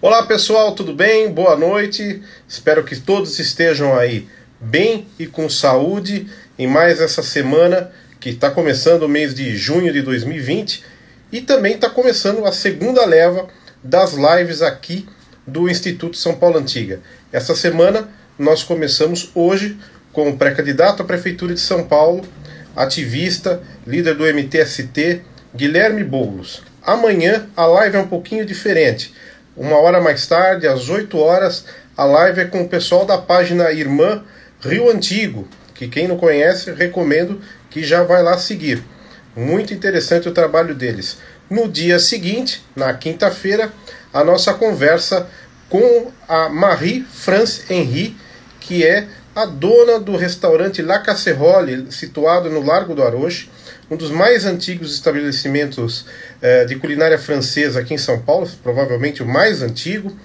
Olá pessoal, tudo bem? Boa noite. Espero que todos estejam aí bem e com saúde em mais essa semana que está começando o mês de junho de 2020 e também está começando a segunda leva das lives aqui do Instituto São Paulo Antiga. Essa semana nós começamos hoje com o pré-candidato à Prefeitura de São Paulo, ativista, líder do MTST, Guilherme Boulos. Amanhã a live é um pouquinho diferente. Uma hora mais tarde, às 8 horas, a live é com o pessoal da página Irmã Rio Antigo, que quem não conhece, recomendo que já vai lá seguir. Muito interessante o trabalho deles. No dia seguinte, na quinta-feira, a nossa conversa com a Marie France Henry, que é a dona do restaurante La Casserole, situado no Largo do Aroche, um dos mais antigos estabelecimentos eh, de culinária francesa aqui em São Paulo, provavelmente o mais antigo,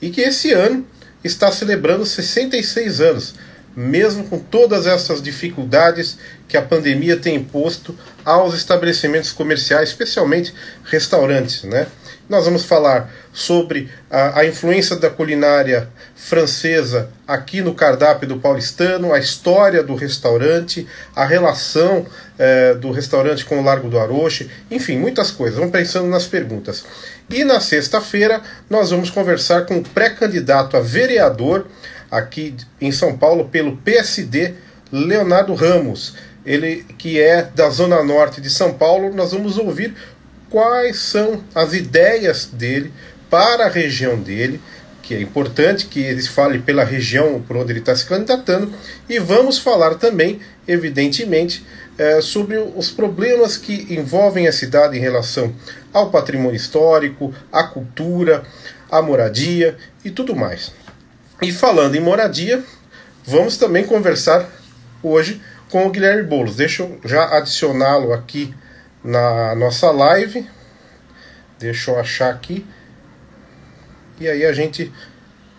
e que esse ano está celebrando 66 anos mesmo com todas essas dificuldades que a pandemia tem imposto aos estabelecimentos comerciais, especialmente restaurantes. Né? Nós vamos falar sobre a, a, influência da culinária francesa aqui no cardápio do paulistano, a história do restaurante, a relação eh, do restaurante com o Largo do Aroche, enfim, muitas coisas. Vamos pensando nas perguntas. E na sexta-feira nós vamos conversar com o pré-candidato a vereador aqui em São Paulo pelo PSD, Leonardo Ramos. Ele que é da zona norte de São Paulo, nós vamos ouvir quais são as ideias dele para a região dele, que é importante que ele fale pela região por onde ele está se candidatando, e vamos falar também, evidentemente, é, sobre os problemas que envolvem a cidade em relação ao patrimônio histórico, à cultura, à moradia e tudo mais. E falando em moradia, vamos também conversar hoje com o Guilherme Boulos. Deixa eu já adicioná-lo aqui na nossa live. Deixa eu achar aqui. E aí a gente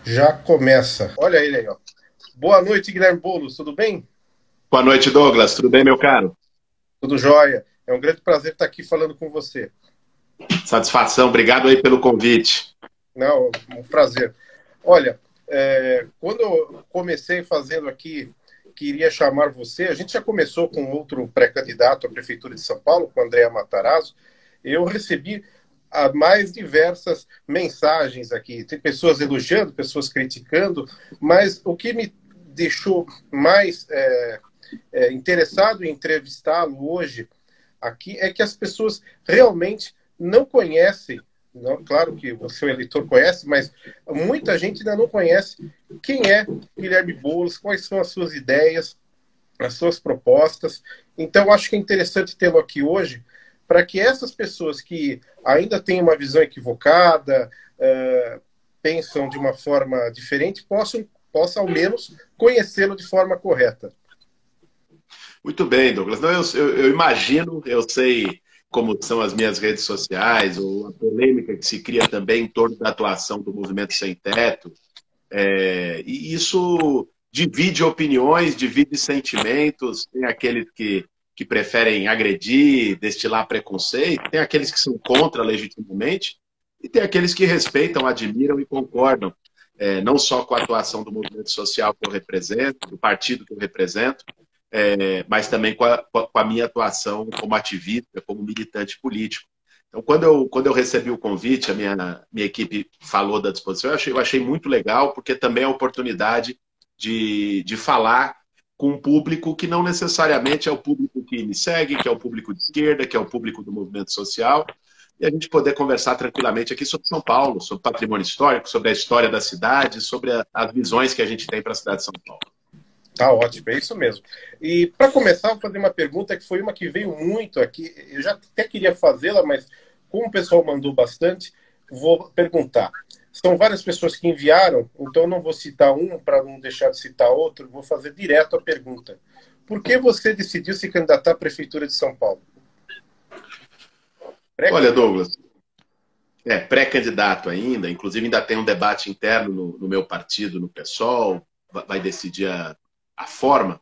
já começa. Olha ele aí, ó. Boa noite, Guilherme Boulos, tudo bem? Boa noite, Douglas. Tudo bem, meu caro? Tudo jóia. É um grande prazer estar aqui falando com você. Satisfação. Obrigado aí pelo convite. Não, um prazer. Olha, é, quando eu comecei fazendo aqui, queria chamar você, a gente já começou com outro pré-candidato à Prefeitura de São Paulo, com Andréa Matarazzo, eu recebi a mais diversas mensagens aqui. Tem pessoas elogiando, pessoas criticando, mas o que me deixou mais é, é, interessado em entrevistá-lo hoje aqui é que as pessoas realmente não conhecem não, claro que o seu eleitor conhece, mas muita gente ainda não conhece quem é Guilherme Boulos, quais são as suas ideias, as suas propostas. Então, acho que é interessante tê-lo aqui hoje para que essas pessoas que ainda têm uma visão equivocada, uh, pensam de uma forma diferente, possam, possam ao menos conhecê-lo de forma correta. Muito bem, Douglas. Não, eu, eu, eu imagino, eu sei como são as minhas redes sociais, ou a polêmica que se cria também em torno da atuação do movimento sem teto. É, e isso divide opiniões, divide sentimentos. Tem aqueles que, que preferem agredir, destilar preconceito, tem aqueles que são contra legitimamente, e tem aqueles que respeitam, admiram e concordam, é, não só com a atuação do movimento social que eu represento, do partido que eu represento, é, mas também com a, com a, minha atuação como ativista, como militante político. Então, quando eu, quando eu recebi o convite, a minha, minha equipe falou da disposição, eu achei, eu achei muito legal, porque também é a oportunidade de, de falar com um público que não necessariamente é o público que me segue, que é o público de esquerda, que é o público do movimento social, e a gente poder conversar tranquilamente aqui sobre São Paulo, sobre patrimônio histórico, sobre a história da cidade, sobre a, as visões que a gente tem para a cidade de São Paulo. Tá ótimo, é isso mesmo. E para começar, vou fazer uma pergunta que foi uma que veio muito aqui. Eu já até queria fazê-la, mas como o pessoal mandou bastante, vou perguntar. São várias pessoas que enviaram, então não vou citar um para não deixar de citar outro, vou fazer direto a pergunta. Por que você decidiu se candidatar à Prefeitura de São Paulo? Olha, Douglas, é pré-candidato ainda, inclusive ainda tem um debate interno no, no meu partido, no PSOL, vai decidir a, a forma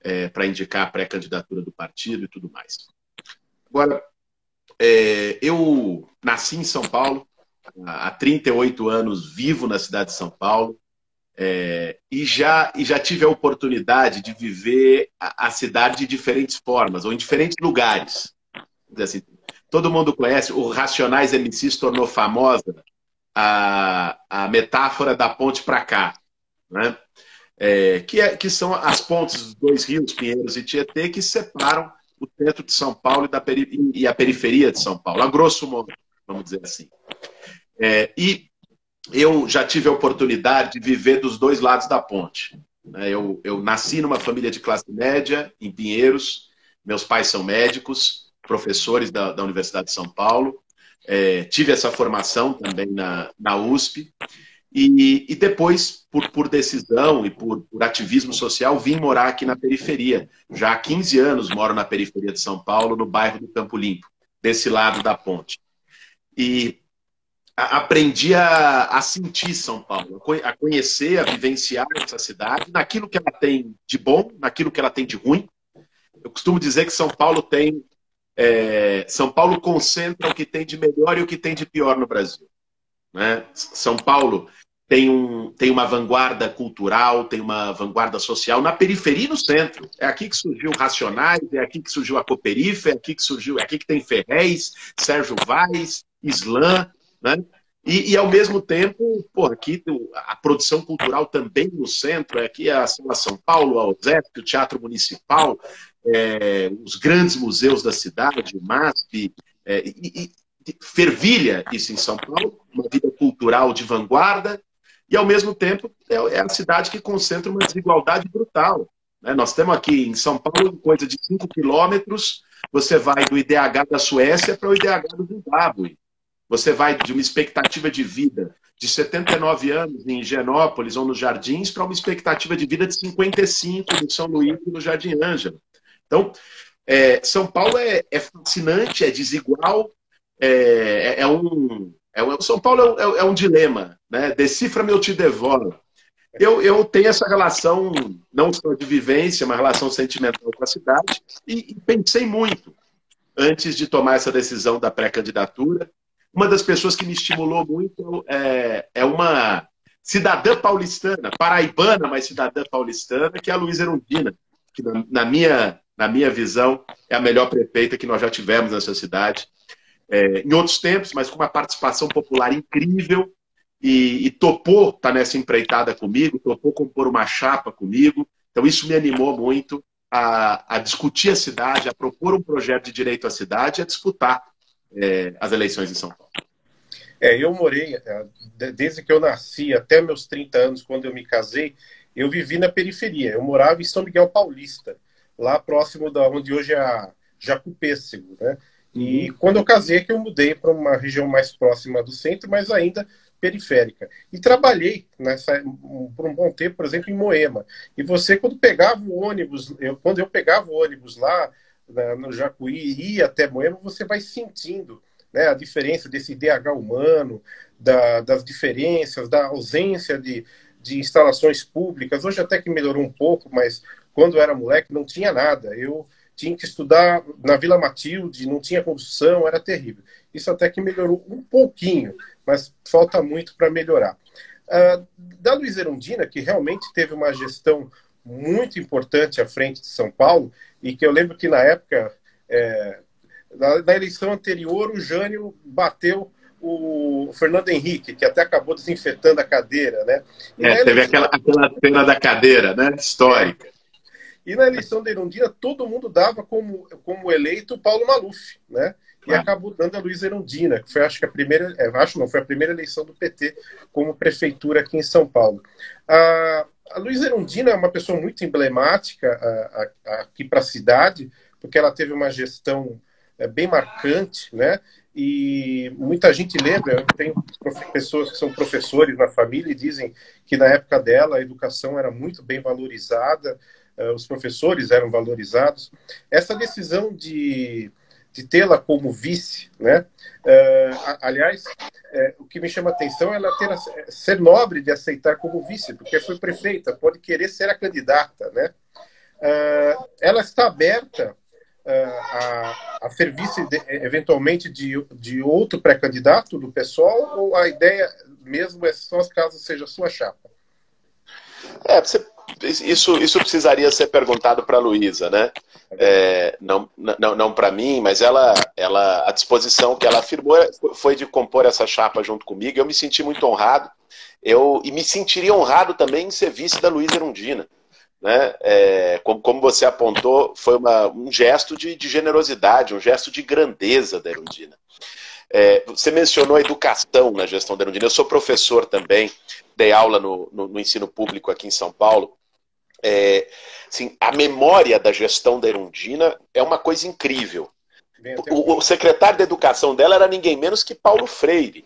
é, para indicar a pré-candidatura do partido e tudo mais. Agora, é, eu nasci em São Paulo, há 38 anos vivo na cidade de São Paulo. É, e, já, e já tive a oportunidade de viver a, a, cidade de diferentes formas, ou em diferentes lugares. Assim, todo mundo conhece, o Racionais MCs tornou famosa a, a metáfora da ponte para cá, né? É, que, é, que são as pontes dos dois rios, Pinheiros e Tietê, que separam o centro de São Paulo e, da e a periferia de São Paulo, a grosso modo, vamos dizer assim. É, e eu já tive a oportunidade de viver dos dois lados da ponte. Né? Eu, eu nasci numa família de classe média, em Pinheiros, meus pais são médicos, professores da, da Universidade de São Paulo, é, tive essa formação também na, na USP, e, e depois, por, por decisão e por, por, ativismo social, vim morar aqui na periferia. Já há 15 anos moro na periferia de São Paulo, no bairro do Campo Limpo, desse lado da ponte. E aprendi a, a, sentir São Paulo, a conhecer, a vivenciar essa cidade, naquilo que ela tem de bom, naquilo que ela tem de ruim. Eu costumo dizer que São Paulo tem. É, São Paulo concentra o que tem de melhor e o que tem de pior no Brasil. Né? São Paulo tem, um, tem uma vanguarda cultural, tem uma vanguarda social na periferia e no centro. É aqui que surgiu Racionais, é aqui que surgiu a Coperifa, é aqui que surgiu, é aqui que tem Ferrez, Sérgio Vaz, Islã, né? E, e, ao mesmo tempo, pô, aqui a produção cultural também no centro, é aqui a Sala São Paulo, a OSEP, o Teatro Municipal, é, os grandes museus da cidade, o MASP, é, e, e, fervilha isso em São Paulo, uma vida cultural de vanguarda, e ao mesmo tempo é, é a cidade que concentra uma desigualdade brutal. Né? Nós temos aqui em São Paulo coisa de 5 quilômetros, você vai do IDH da Suécia para o IDH do Zimbábue. Você vai de uma expectativa de vida de 79 anos em Higienópolis ou nos Jardins para uma expectativa de vida de 55 no São Luís e no Jardim Ângelo. Então, é, São Paulo é, é, fascinante, é desigual, é, é, é um, é um, São Paulo é, é, um dilema, né? Decifra-me, eu te devoro. Eu, eu tenho essa relação, não só de vivência, uma relação sentimental com a cidade, e, e pensei muito antes de tomar essa decisão da pré-candidatura. Uma das pessoas que me estimulou muito é, é uma cidadã paulistana, paraibana, mas cidadã paulistana, que é a Luísa Erundina, que na minha, na minha visão é a melhor prefeita que nós já tivemos nessa cidade. É, em outros tempos, mas com uma participação popular incrível e, e topou estar tá nessa empreitada comigo, topou compor uma chapa comigo. Então isso me animou muito a, a discutir a cidade, a propor um projeto de direito à cidade a disputar é, as eleições em São Paulo. É, eu morei, é, desde que eu nasci até meus 30 anos, quando eu me casei, eu vivi na periferia. Eu morava em São Miguel Paulista, lá próximo da onde hoje é a Jacupêssego, né? E uhum. quando eu casei, que eu mudei para uma região mais próxima do centro, mas ainda periférica. E trabalhei nessa, por um bom tempo, por exemplo, em Moema. E você, quando pegava o ônibus, eu, quando eu pegava o ônibus lá né, no Jacuí e ia até Moema, você vai sentindo né, a diferença desse DH humano, da, das diferenças, da ausência de, de instalações públicas. Hoje até que melhorou um pouco, mas quando eu era moleque não tinha nada. Eu tinha que estudar na Vila Matilde, não tinha condução, era terrível. Isso até que melhorou um pouquinho, mas falta muito para melhorar. Uh, da Luiz Erundina, que realmente teve uma gestão muito importante à frente de São Paulo, e que eu lembro que na época, é, na, na, eleição anterior, o Jânio bateu o Fernando Henrique, que até acabou desinfetando a cadeira, né? É, teve aquela, aquela cena da cadeira, né? Histórica. E na eleição da Erundina, todo mundo dava como, como eleito Paulo Maluf, né? E ah. acabou dando a Luiz Erundina, que foi, acho que a primeira, é, acho não, foi a primeira eleição do PT como prefeitura aqui em São Paulo. A, a Luiz Erundina é uma pessoa muito emblemática a, a, aqui para a cidade, porque ela teve uma gestão é, bem marcante, né? E muita gente lembra, eu tenho pessoas que são professores na família e dizem que na época dela a educação era muito bem valorizada, os professores eram valorizados. Essa decisão de, de tê-la como vice, né? Uh, aliás, uh, o que me chama a atenção é ela ter ser nobre de aceitar como vice, porque foi prefeita, pode querer ser a candidata, né? ela está aberta a, a serviço de, eventualmente de, de outro pré-candidato do pessoal ou a ideia mesmo é só caso seja sua chapa? É, você isso, isso precisaria ser perguntado para a Luísa, né? É, não não, não para mim, mas ela, ela, a disposição que ela afirmou foi de compor essa chapa junto comigo. Eu me senti muito honrado. Eu, e me sentiria honrado também em ser vice da Luísa Erundina. Né? É, como, como, você apontou, foi uma, um gesto de, de, generosidade, um gesto de grandeza da Erundina. É, você mencionou a educação na gestão da Erundina. Eu sou professor também, dei aula no, no, no ensino público aqui em São Paulo. É, assim, a memória da gestão da Erundina é uma coisa incrível. O, o, secretário de educação dela era ninguém menos que Paulo Freire.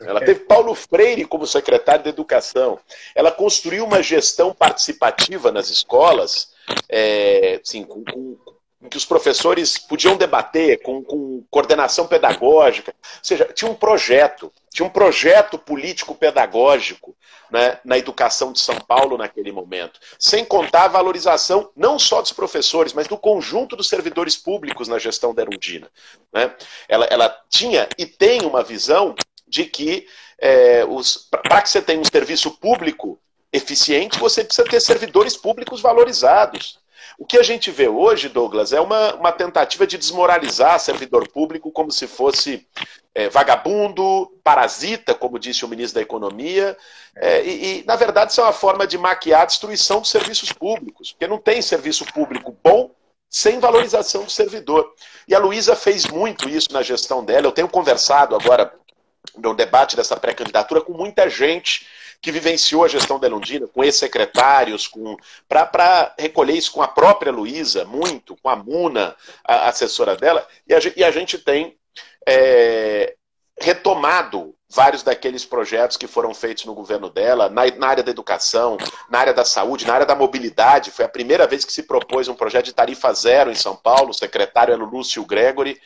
Ela teve Paulo Freire como secretário de educação. Ela construiu uma gestão participativa nas escolas, é, assim, com, com, em que os professores podiam debater com, com coordenação pedagógica. Ou seja, tinha um projeto, tinha um projeto político-pedagógico né, na educação de São Paulo naquele momento. Sem contar a valorização não só dos professores, mas do conjunto dos servidores públicos na gestão da Erundina. Né? Ela, ela tinha e tem uma visão de que é, para que você tenha um serviço público eficiente, você precisa ter servidores públicos valorizados. O que a gente vê hoje, Douglas, é uma, uma tentativa de desmoralizar servidor público como se fosse é, vagabundo, parasita, como disse o ministro da Economia. É, e, e, na verdade, isso é uma forma de maquiar a destruição dos serviços públicos, porque não tem serviço público bom sem valorização do servidor. E a Luísa fez muito isso na gestão dela. Eu tenho conversado agora no debate dessa pré-candidatura com muita gente que vivenciou a gestão da Elondina, com ex-secretários, com, para recolher isso com a própria Luísa, muito, com a Muna, a assessora dela, e a, e a gente tem é, retomado vários daqueles projetos que foram feitos no governo dela, na, na, área da educação, na área da saúde, na área da mobilidade. Foi a primeira vez que se propôs um projeto de tarifa zero em São Paulo, o secretário era o Lúcio Gregory.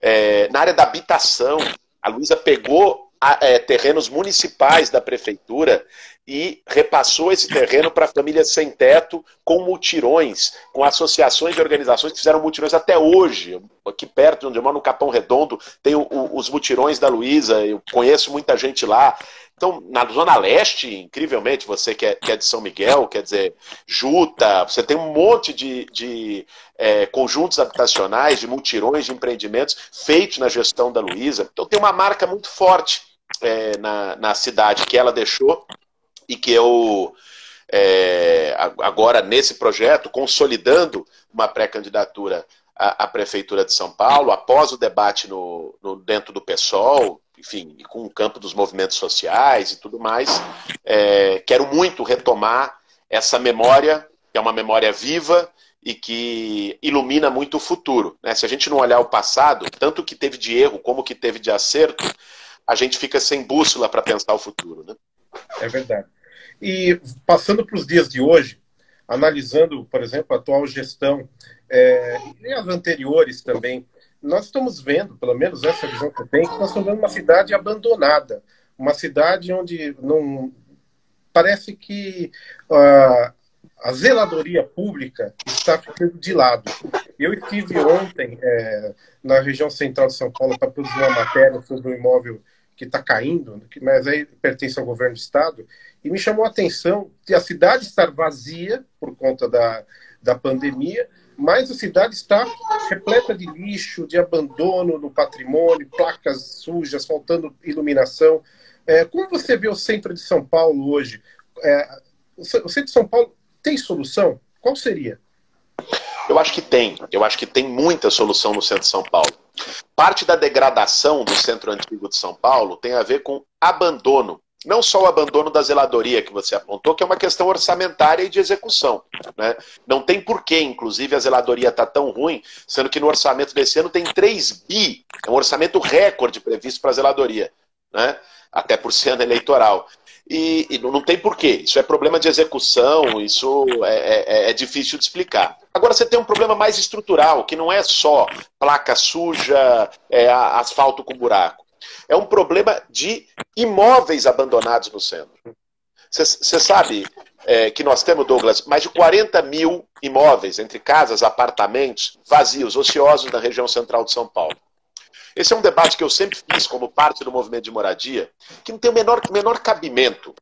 É, na área da habitação, a Luísa pegou é, terrenos municipais da prefeitura e repassou esse terreno para famílias sem teto com mutirões, com associações e organizações que fizeram mutirões até hoje. Aqui perto, onde eu moro, no Capão Redondo, tem o, o, os mutirões da Luísa, eu conheço muita gente lá. Então, na Zona Leste, incrivelmente, você que é, que é de São Miguel, quer dizer, Juta, você tem um monte de, de é, conjuntos habitacionais, de mutirões, de empreendimentos feitos na gestão da Luísa. Então, tem uma marca muito forte é, na, na cidade que ela deixou e que eu, é, agora nesse projeto, consolidando uma pré-candidatura à, à, Prefeitura de São Paulo, após o debate no, no, dentro do PSOL, enfim, com o campo dos movimentos sociais e tudo mais, é, quero muito retomar essa memória, que é uma memória viva e que ilumina muito o futuro. Né? Se a gente não olhar o passado, tanto que teve de erro como que teve de acerto, a gente fica sem bússola para pensar o futuro. Né? É verdade. E passando para os dias de hoje, analisando, por exemplo, a atual gestão é, e as anteriores também, nós estamos vendo, pelo menos essa visão que eu tenho, que nós estamos vendo uma cidade abandonada, uma cidade onde não parece que uh, a zeladoria pública está ficando de lado. Eu estive ontem é, na região central de São Paulo para produzir uma matéria sobre um imóvel que está caindo, mas aí pertence ao governo do estado, e me chamou a atenção que a cidade estar vazia por conta da, da pandemia, mas a cidade está repleta de lixo, de abandono no patrimônio, placas sujas, faltando iluminação. É, como você vê o centro de São Paulo hoje? É, o centro de São Paulo tem solução? Qual seria? Eu acho que tem. Eu acho que tem muita solução no centro de São Paulo. Parte da degradação do centro antigo de São Paulo tem a ver com abandono. Não só o abandono da zeladoria que você apontou, que é uma questão orçamentária e de execução. Né? Não tem porquê, inclusive, a zeladoria está tão ruim, sendo que no orçamento desse ano tem 3 bi, é um orçamento recorde previsto para a zeladoria, né? até por ser ano eleitoral. E, e, não tem porquê. Isso é problema de execução, isso é, é, é, difícil de explicar. Agora você tem um problema mais estrutural, que não é só placa suja, é, asfalto com buraco. É um problema de imóveis abandonados no centro. Você sabe é, que nós temos, Douglas, mais de 40 mil imóveis, entre casas, apartamentos, vazios, ociosos na região central de São Paulo. Esse é um debate que eu sempre fiz como parte do movimento de moradia, que não tem o menor, menor cabimento.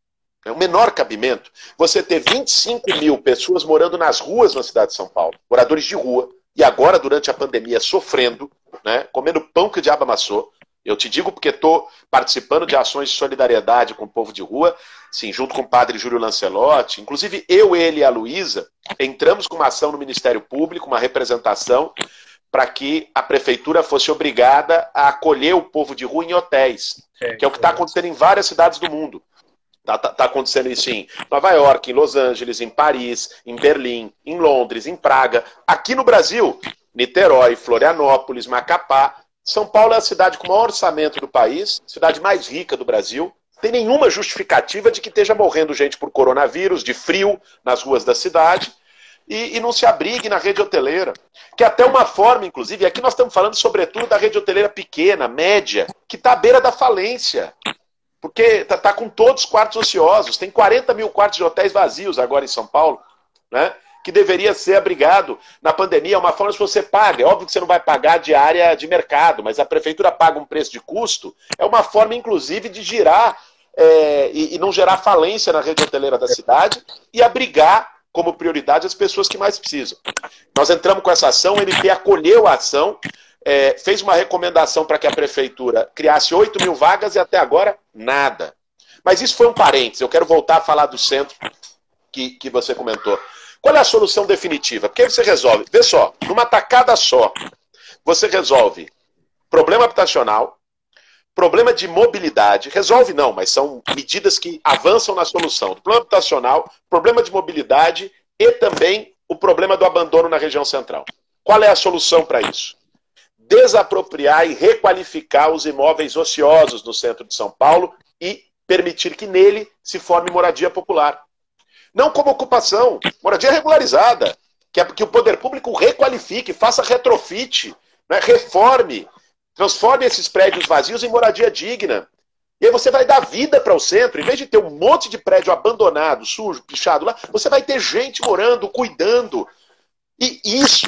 É o menor cabimento você ter 25 mil pessoas morando nas ruas na cidade de São Paulo, moradores de rua, e agora, durante a pandemia, sofrendo, né, comendo pão que o diabo amassou. Eu te digo porque estou participando de ações de solidariedade com o povo de rua, sim, junto com o padre Júlio Lancelotti. Inclusive, eu, ele e a Luísa entramos com uma ação no Ministério Público, uma representação, para que a prefeitura fosse obrigada a acolher o povo de rua em hotéis, é, que é o que está acontecendo em várias cidades do mundo. Está tá, tá acontecendo isso em Nova York, em Los Angeles, em Paris, em Berlim, em Londres, em Praga. Aqui no Brasil, Niterói, Florianópolis, Macapá. São Paulo é a cidade com o maior orçamento do país, cidade mais rica do Brasil. Tem nenhuma justificativa de que esteja morrendo gente por coronavírus, de frio nas ruas da cidade e, e, não se abrigue na rede hoteleira. Que é até uma forma, inclusive, aqui nós estamos falando sobretudo da rede hoteleira pequena, média, que está à beira da falência. Porque está tá com todos os quartos ociosos. Tem 40 mil quartos de hotéis vazios agora em São Paulo, né? que deveria ser abrigado na pandemia. É uma forma se você paga. É óbvio que você não vai pagar diária de mercado, mas a prefeitura paga um preço de custo. É uma forma, inclusive, de girar é, e, e não gerar falência na rede hoteleira da cidade e abrigar como prioridade as pessoas que mais precisam. Nós entramos com essa ação, o MP acolheu a ação, é, fez uma recomendação para que a prefeitura criasse 8 mil vagas e até agora nada. Mas isso foi um parênteses, eu quero voltar a falar do centro que, que você comentou. Qual é a solução definitiva? Porque você resolve, vê só, numa tacada só, você resolve problema habitacional, Problema de mobilidade, resolve não, mas são medidas que avançam na solução do problema habitacional, problema de mobilidade e também o problema do abandono na região central. Qual é a solução para isso? Desapropriar e requalificar os imóveis ociosos no centro de São Paulo e permitir que nele se forme moradia popular. Não como ocupação, moradia regularizada. Que, é, que o poder público requalifique, faça retrofit, né, reforme, Transforme esses prédios vazios em moradia digna. E aí você vai dar vida para o centro, em vez de ter um monte de prédio abandonado, sujo, pichado lá, você vai ter gente morando, cuidando. E isso,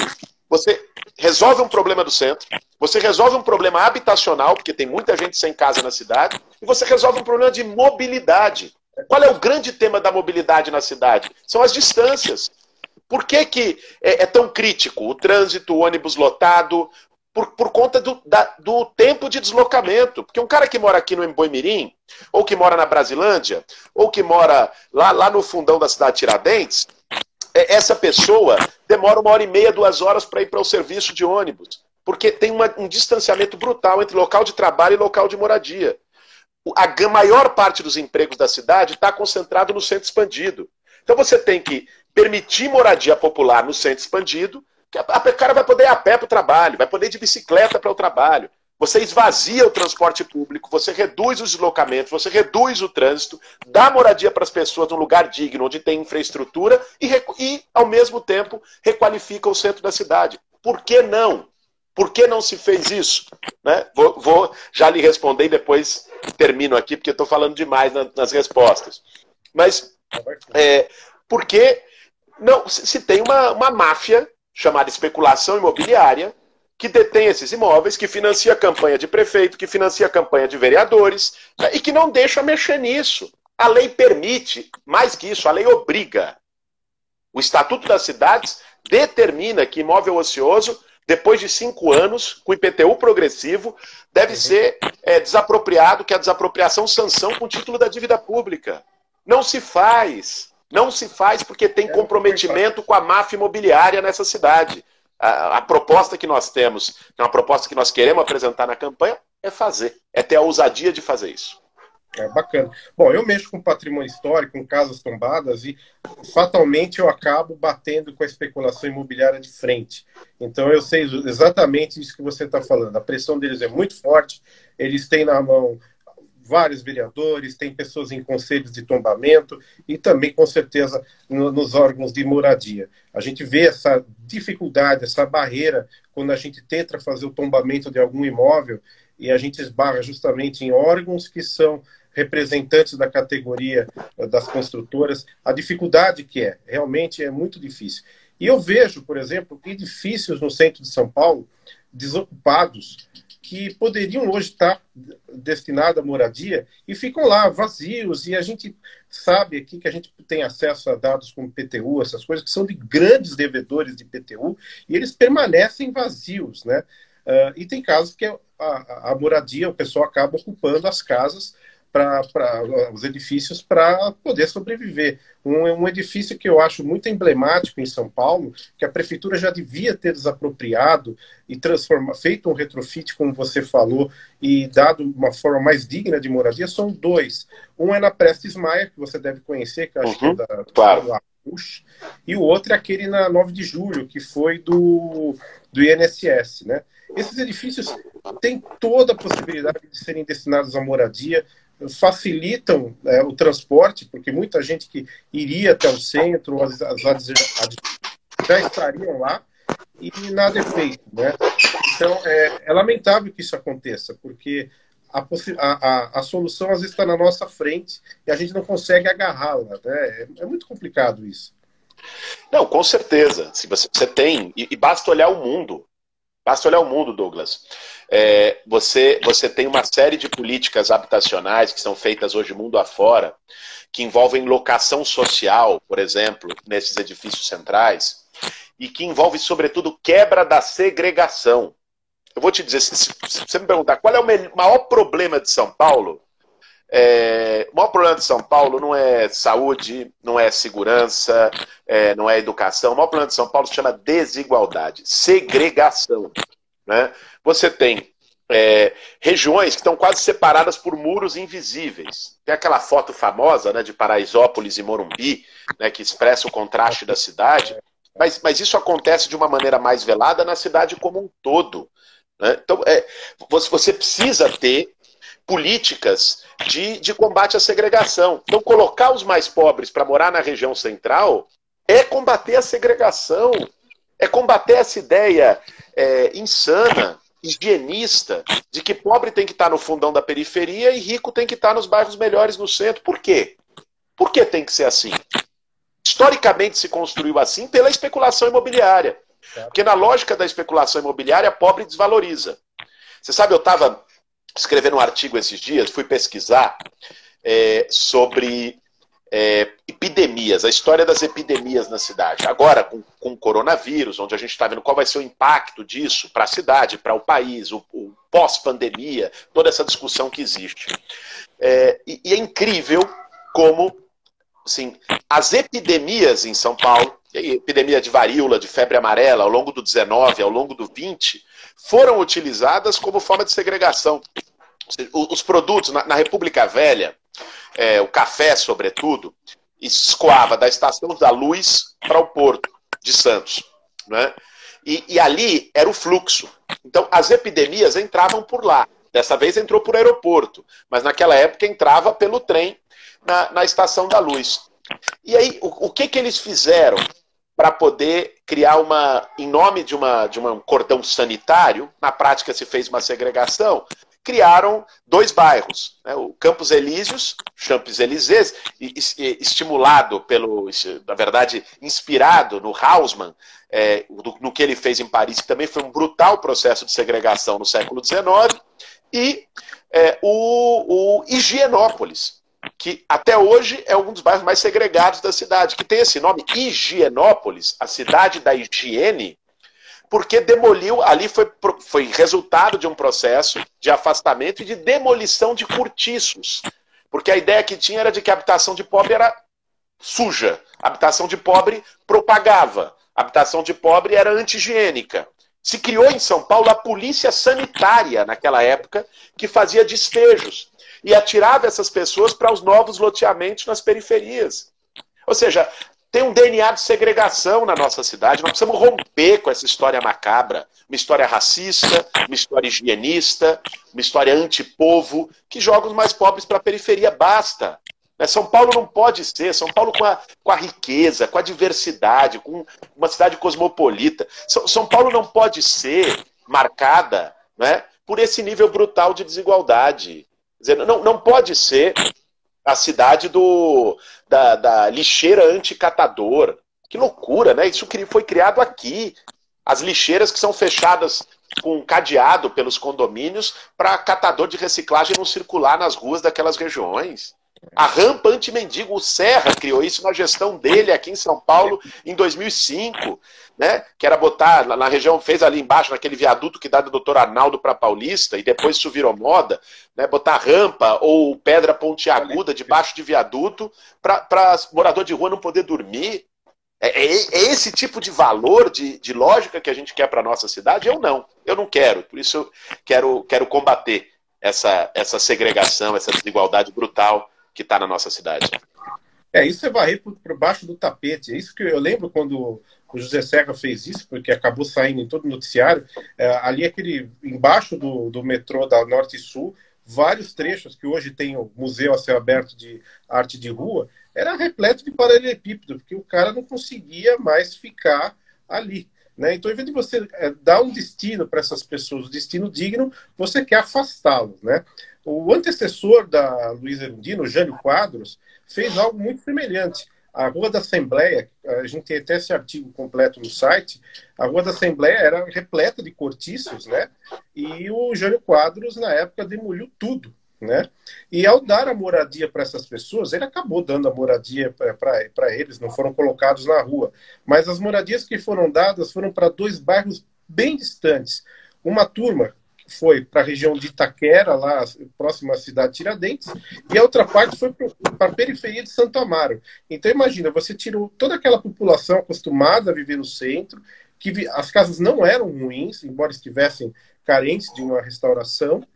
você resolve um problema do centro, você resolve um problema habitacional, porque tem muita gente sem casa na cidade, e você resolve um problema de mobilidade. Qual é o grande tema da mobilidade na cidade? São as distâncias. Por que, que é, é, tão crítico o trânsito, o ônibus lotado, por, por conta do, da, do tempo de deslocamento. Porque um cara que mora aqui no Emboimirim, ou que mora na Brasilândia, ou que mora lá, lá no fundão da cidade de Tiradentes, é, essa pessoa demora uma hora e meia, duas horas para ir para o serviço de ônibus. Porque tem uma, um distanciamento brutal entre local de trabalho e local de moradia. A maior parte dos empregos da cidade está concentrado no centro expandido. Então você tem que permitir moradia popular no centro expandido, que a cara vai poder ir a pé para o trabalho, vai poder ir de bicicleta para o trabalho. Você esvazia o transporte público, você reduz os deslocamentos, você reduz o trânsito, dá moradia para as pessoas num lugar digno, onde tem infraestrutura e, e, ao mesmo tempo, requalifica o centro da cidade. Por que não? Por que não se fez isso? Né? Vou, vou, já lhe responder e depois termino aqui, porque estou falando demais na, nas respostas. Mas é, por que não se tem uma, uma máfia chamada especulação imobiliária, que detém esses imóveis, que financia a campanha de prefeito, que financia a campanha de vereadores, né, e que não deixa mexer nisso. A lei permite, mais que isso, a lei obriga. O Estatuto das Cidades determina que imóvel ocioso, depois de cinco anos, com IPTU progressivo, deve ser é, desapropriado, que é a desapropriação sanção com título da dívida pública. Não se faz. Não se faz porque tem comprometimento com a máfia imobiliária nessa cidade. A, a, proposta que nós temos, é uma proposta que nós queremos apresentar na campanha, é fazer, é ter a ousadia de fazer isso. É bacana. Bom, eu mexo com patrimônio histórico, com casas tombadas e fatalmente eu acabo batendo com a especulação imobiliária de frente. Então eu sei exatamente isso que você está falando. A pressão deles é muito forte, eles têm na mão vários vereadores, tem pessoas em conselhos de tombamento e também, com certeza, no, nos órgãos de moradia. A gente vê essa dificuldade, essa barreira, quando a gente tenta fazer o tombamento de algum imóvel e a gente esbarra justamente em órgãos que são representantes da categoria das construtoras, a dificuldade que é. Realmente é muito difícil. E eu vejo, por exemplo, edifícios no centro de São Paulo desocupados que poderiam hoje estar destinados à moradia e ficam lá vazios. E a gente sabe aqui que a gente tem acesso a dados como PTU, essas coisas que são de grandes devedores de PTU, e eles permanecem vazios, né? Uh, e tem casos que a, a, a, moradia, o pessoal acaba ocupando as casas para os edifícios para poder sobreviver. Um, um edifício que eu acho muito emblemático em São Paulo, que a prefeitura já devia ter desapropriado e transforma, feito um retrofit, como você falou, e dado uma forma mais digna de moradia, são dois. Um é na Prestes Maia, que você deve conhecer, que eu acho uhum, que é da, claro. da e o outro é aquele na 9 de julho, que foi do, do INSS, né? Esses edifícios têm toda a possibilidade de serem destinados à moradia, facilitam é, o transporte, porque muita gente que iria até o centro, as, as, já estariam lá e nada é feito. Né? Então, é, é lamentável que isso aconteça, porque a, a, a, solução às vezes está na nossa frente e a gente não consegue agarrá-la. Né? É, é, muito complicado isso. Não, com certeza. Se você, você tem, e, e, basta olhar o mundo. Basta olhar o mundo, Douglas. É, você, você tem uma série de políticas habitacionais que são feitas hoje mundo afora, que envolvem locação social, por exemplo, nesses edifícios centrais, e que envolve, sobretudo, quebra da segregação. Eu vou te dizer, se, se você me perguntar qual é o maior problema de São Paulo, é, o maior problema de São Paulo não é saúde, não é segurança, é, não é educação. O maior problema de São Paulo se chama desigualdade, segregação. Né? Você tem é, regiões que estão quase separadas por muros invisíveis. Tem aquela foto famosa né, de Paraisópolis e Morumbi, né, que expressa o contraste da cidade. Mas, mas isso acontece de uma maneira mais velada na cidade como um todo. Né? Então, é, você precisa ter políticas de, de combate à segregação. Então, colocar os mais pobres para morar na região central é combater a segregação, é combater essa ideia é, insana, higienista, de que pobre tem que estar no fundão da periferia e rico tem que estar nos bairros melhores no centro. Por quê? Por que tem que ser assim? Historicamente se construiu assim pela especulação imobiliária. Porque na lógica da especulação imobiliária, pobre desvaloriza. Você sabe, eu estava escrevendo um artigo esses dias, fui pesquisar é, sobre é, epidemias, a história das epidemias na cidade. Agora, com, com o coronavírus, onde a gente está vendo qual vai ser o impacto disso para a cidade, para o país, o, o pós-pandemia, toda essa discussão que existe. É, e, e, é incrível como assim, as epidemias em São Paulo, epidemia de varíola, de febre amarela, ao longo do 19, ao longo do 20, foram utilizadas como forma de segregação. Os produtos, na, República Velha, é, o café, sobretudo, escoava da Estação da Luz para o Porto de Santos. Né? E, e, ali era o fluxo. Então, as epidemias entravam por lá. Dessa vez entrou por aeroporto, mas naquela época entrava pelo trem na, na Estação da Luz. E aí, o, o que, que eles fizeram para poder criar uma, em nome de, uma, de um cordão sanitário, na prática se fez uma segregação, criaram dois bairros, né, o Campos Elíseos, Campos Elíseos, estimulado pelo, na verdade, inspirado no Hausmann, é, no que ele fez em Paris, que também foi um brutal processo de segregação no século XIX, e é, o, o Higienópolis, que até hoje é um dos bairros mais segregados da cidade, que tem esse nome, Higienópolis, a cidade da higiene, porque demoliu, ali foi, foi resultado de um processo de afastamento e de demolição de cortiços. Porque a ideia que tinha era de que a habitação de pobre era suja, a habitação de pobre propagava, a habitação de pobre era anti-higiênica. Se criou em São Paulo a polícia sanitária naquela época, que fazia despejos e atirava essas pessoas para os novos loteamentos nas periferias. Ou seja, tem um DNA de segregação na nossa cidade. Nós precisamos romper com essa história macabra, uma história racista, uma história higienista, uma história antipovo, que joga os mais pobres para a periferia. Basta. Né? São Paulo não pode ser. São Paulo com a, com a riqueza, com a diversidade, com uma cidade cosmopolita. São, São Paulo não pode ser marcada né, por esse nível brutal de desigualdade. dizer, não, não pode ser a cidade do, da, da lixeira anticatador. Que loucura, né? Isso foi criado aqui. As lixeiras que são fechadas com cadeado pelos condomínios para catador de reciclagem não circular nas ruas daquelas regiões. A rampa anti-mendigo, o Serra criou isso na gestão dele aqui em São Paulo em 2005, né? Que era botar na região, fez ali embaixo, naquele viaduto que dá do doutor Arnaldo para Paulista, e depois isso virou moda, né? Botar rampa ou pedra pontiaguda debaixo de viaduto para morador de rua não poder dormir. É, é, é, esse tipo de valor, de, de lógica que a gente quer para nossa cidade? Eu não. Eu não quero. Por isso eu quero, quero combater essa, essa segregação, essa desigualdade brutal que está na nossa cidade. É, isso é varrer por, baixo do tapete. É isso que eu lembro quando o José Serra fez isso, porque acabou saindo em todo o noticiário. É, ali, aquele embaixo do, do metrô da Norte e Sul, vários trechos que hoje tem o Museu a Céu Aberto de Arte de Rua, era repleto de paralelepípedo, porque o cara não conseguia mais ficar ali. Né? Então, ao invés de você é, dar um destino para essas pessoas, um destino digno, você quer afastá-los. Né? O antecessor da Luiz Erundino, Jânio Quadros, fez algo muito semelhante. A Rua da Assembleia, a gente tem até esse artigo completo no site, a Rua da Assembleia era repleta de cortiços, né? E o Jânio Quadros, na época, demoliu tudo né? E ao dar a moradia para essas pessoas, ele acabou dando a moradia para eles, não foram colocados na rua. Mas as moradias que foram dadas foram para dois bairros bem distantes. Uma turma foi para a região de Itaquera, lá próxima à cidade de Tiradentes, e a outra parte foi para a periferia de Santo Amaro. Então imagina, você tirou toda aquela população acostumada a viver no centro, que as casas não eram ruins, embora estivessem carentes de uma restauração,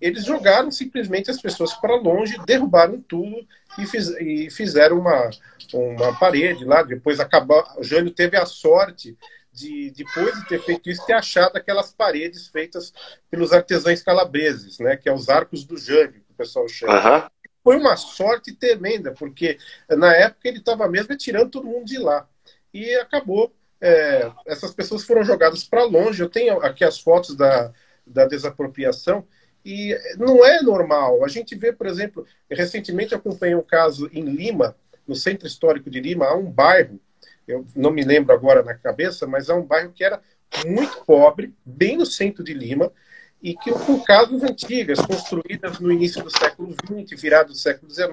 eles jogaram simplesmente as pessoas para longe, derrubaram tudo e, fiz, e fizeram uma, uma parede lá. Depois acabou. O Jânio teve a sorte de, depois de ter feito isso, ter achado aquelas paredes feitas pelos artesãos calabreses, né? Que é os arcos do Jânio, que o pessoal chama. Uhum. Foi uma sorte tremenda, porque na época ele estava mesmo tirando todo mundo de lá. E acabou. É, essas pessoas foram jogadas para longe. Eu tenho aqui as fotos da, da desapropriação. E não é normal. A gente vê, por exemplo, recentemente acompanhei um caso em Lima, no centro histórico de Lima, há um bairro, eu não me lembro agora na cabeça, mas há um bairro que era muito pobre, bem no centro de Lima, e que com casas antigas, construídas no início do século XX, virado do século XIX,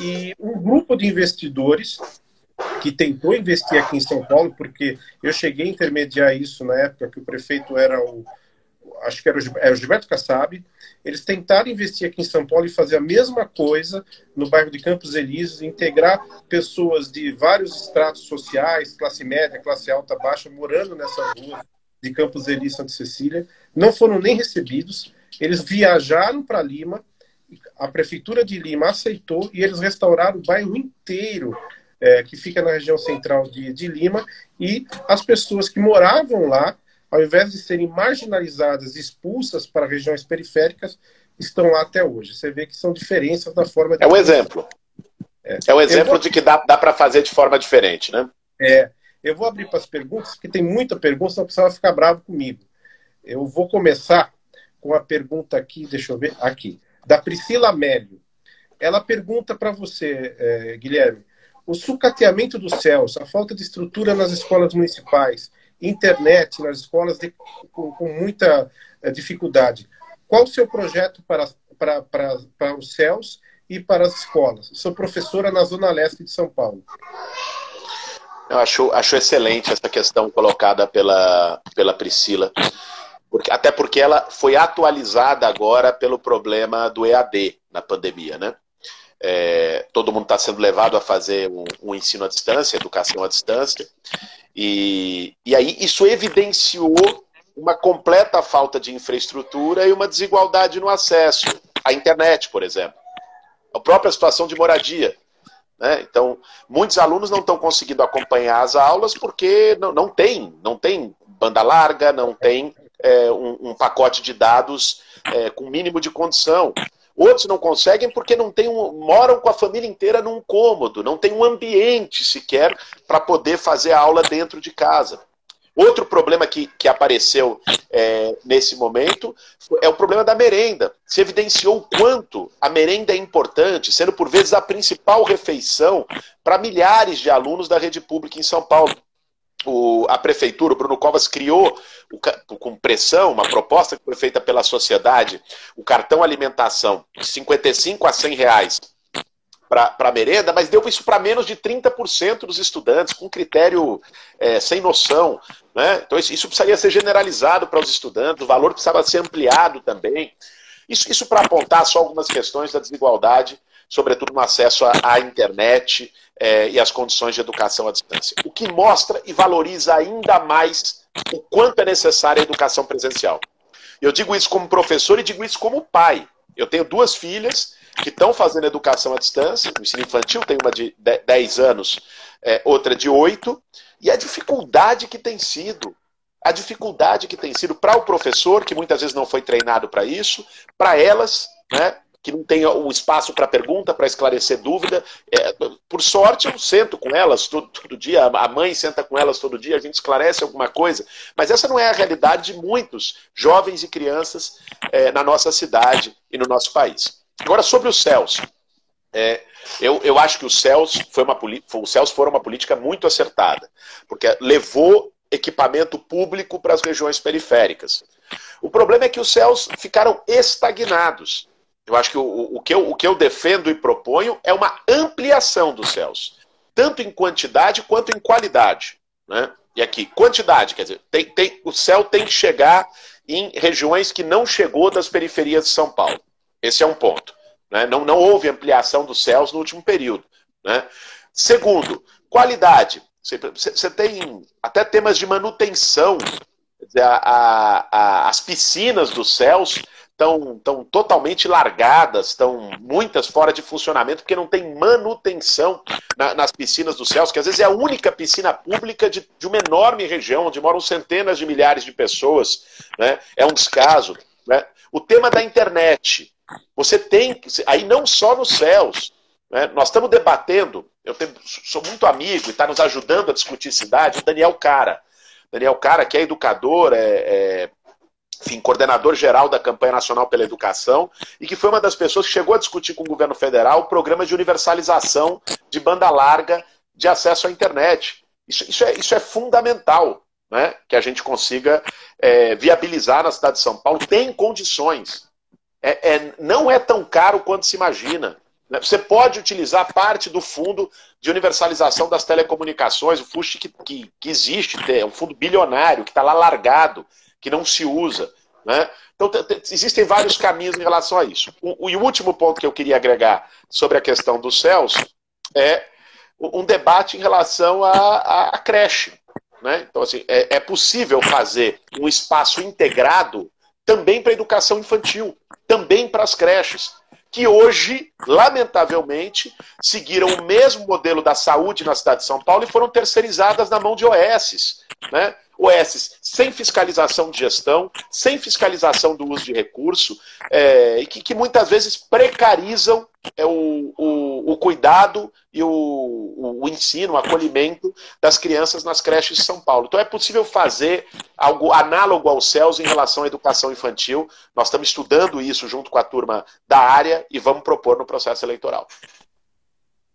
e um grupo de investidores que tentou investir aqui em São Paulo, porque eu cheguei a intermediar isso na época que o prefeito era o acho que era o, era o Gilberto Kassab, eles tentaram investir aqui em São Paulo e fazer a mesma coisa no bairro de Campos Elíseos, integrar pessoas de vários estratos sociais, classe média, classe alta, baixa, morando nessa rua de Campos Elíseos, Santa Cecília, não foram nem recebidos, eles viajaram para Lima, a prefeitura de Lima aceitou e eles restauraram o bairro inteiro é, que fica na região central de, de Lima. E as pessoas que moravam lá ao invés de serem marginalizadas e expulsas para regiões periféricas, estão lá até hoje. Você vê que são diferenças da forma de. É um exemplo. É, é um exemplo vou... de que dá, dá para fazer de forma diferente, né? É. Eu vou abrir para as perguntas, porque tem muita pergunta, senão você vai ficar bravo comigo. Eu vou começar com a pergunta aqui, deixa eu ver, aqui, da Priscila Mélio. Ela pergunta para você, é, Guilherme, o sucateamento dos céus, a falta de estrutura nas escolas municipais, internet nas escolas de, com, com, muita eh, dificuldade. Qual o seu projeto para, para, para, para os céus e para as escolas? Sou professora na Zona Leste de São Paulo. Eu acho, acho excelente essa questão colocada pela, pela Priscila. Porque, até porque ela foi atualizada agora pelo problema do EAD na pandemia, né? É, todo mundo está sendo levado a fazer um, um, ensino à distância, educação à distância, e, e aí isso evidenciou uma completa falta de infraestrutura e uma desigualdade no acesso à internet, por exemplo. A própria situação de moradia. Né? Então, muitos alunos não estão conseguindo acompanhar as aulas porque não, não tem, não tem banda larga, não tem é, um, um, pacote de dados é, com mínimo de condição. Outros não conseguem porque não tem um, moram com a família inteira num cômodo, não tem um ambiente sequer para poder fazer a aula dentro de casa. Outro problema que, que apareceu é, nesse momento é o problema da merenda. Se evidenciou o quanto a merenda é importante, sendo por vezes a principal refeição para milhares de alunos da rede pública em São Paulo. O, a prefeitura, o Bruno Covas, criou o, com pressão, uma proposta que foi feita pela sociedade, o cartão alimentação de 55 a 100 reais para merenda, mas deu isso para menos de 30% dos estudantes, com critério é, sem noção. Né? Então, isso precisaria ser generalizado para os estudantes, o valor precisava ser ampliado também. Isso, isso para apontar só algumas questões da desigualdade, sobretudo no acesso à, à internet é, e às condições de educação à distância. O que mostra e valoriza ainda mais o quanto é necessária a educação presencial. Eu digo isso como professor e digo isso como pai. Eu tenho duas filhas que estão fazendo educação à distância, no ensino infantil, tem uma de 10 anos, é, outra de 8, e a dificuldade que tem sido, a dificuldade que tem sido para o professor, que muitas vezes não foi treinado para isso, para elas, né, que não tem o espaço para pergunta, para esclarecer dúvida. É, por sorte, eu sento com elas todo, todo, dia, a mãe senta com elas todo dia, a gente esclarece alguma coisa, mas essa não é a realidade de muitos jovens e crianças é, na nossa cidade e no nosso país. Agora, sobre os céus. É, eu, eu acho que o céus foi uma céus foram uma política muito acertada, porque levou equipamento público para as regiões periféricas. O problema é que os céus ficaram estagnados. Eu acho que o, o, que eu, o que eu defendo e proponho é uma ampliação dos céus, tanto em quantidade quanto em qualidade. Né? E aqui, quantidade, quer dizer, tem, tem, o céu tem que chegar em regiões que não chegou das periferias de São Paulo. Esse é um ponto. Né? Não, não houve ampliação dos céus no último período. Né? Segundo, qualidade. Você tem até temas de manutenção. A, a, a, as piscinas dos céus estão tão totalmente largadas, estão muitas fora de funcionamento, porque não tem manutenção na, nas piscinas dos céus, que às vezes é a única piscina pública de, de uma enorme região, onde moram centenas de milhares de pessoas. Né? É um descaso. Né? O tema da internet. Você tem, aí não só nos céus, né? nós estamos debatendo, eu tenho, sou muito amigo e está nos ajudando a discutir cidade, o Daniel Cara. Daniel Cara, que é educador, é, é enfim, coordenador geral da campanha nacional pela educação, e que foi uma das pessoas que chegou a discutir com o governo federal o programa de universalização de banda larga de acesso à internet. Isso, isso, é, isso é fundamental, né? que a gente consiga é, viabilizar na cidade de São Paulo. Tem condições é, é, não é tão caro quanto se imagina. Né? Você pode utilizar parte do fundo de universalização das telecomunicações, o FUST que, que, que existe, é um fundo bilionário, que está lá largado, que não se usa. Né? Então, existem vários caminhos em relação a isso. O, o, último ponto que eu queria agregar sobre a questão dos céus é um debate em relação à creche. Né? Então, assim, é, é possível fazer um espaço integrado também para a educação infantil, também para as creches, que hoje, lamentavelmente, seguiram o mesmo modelo da saúde na cidade de São Paulo e foram terceirizadas na mão de OS. Né? OS sem fiscalização de gestão, sem fiscalização do uso de recurso, é, e que, que, muitas vezes precarizam é, o, o, o, cuidado e o, o, ensino, o acolhimento das crianças nas creches de São Paulo. Então é possível fazer algo análogo aos céus em relação à educação infantil. Nós estamos estudando isso junto com a turma da área e vamos propor no processo eleitoral.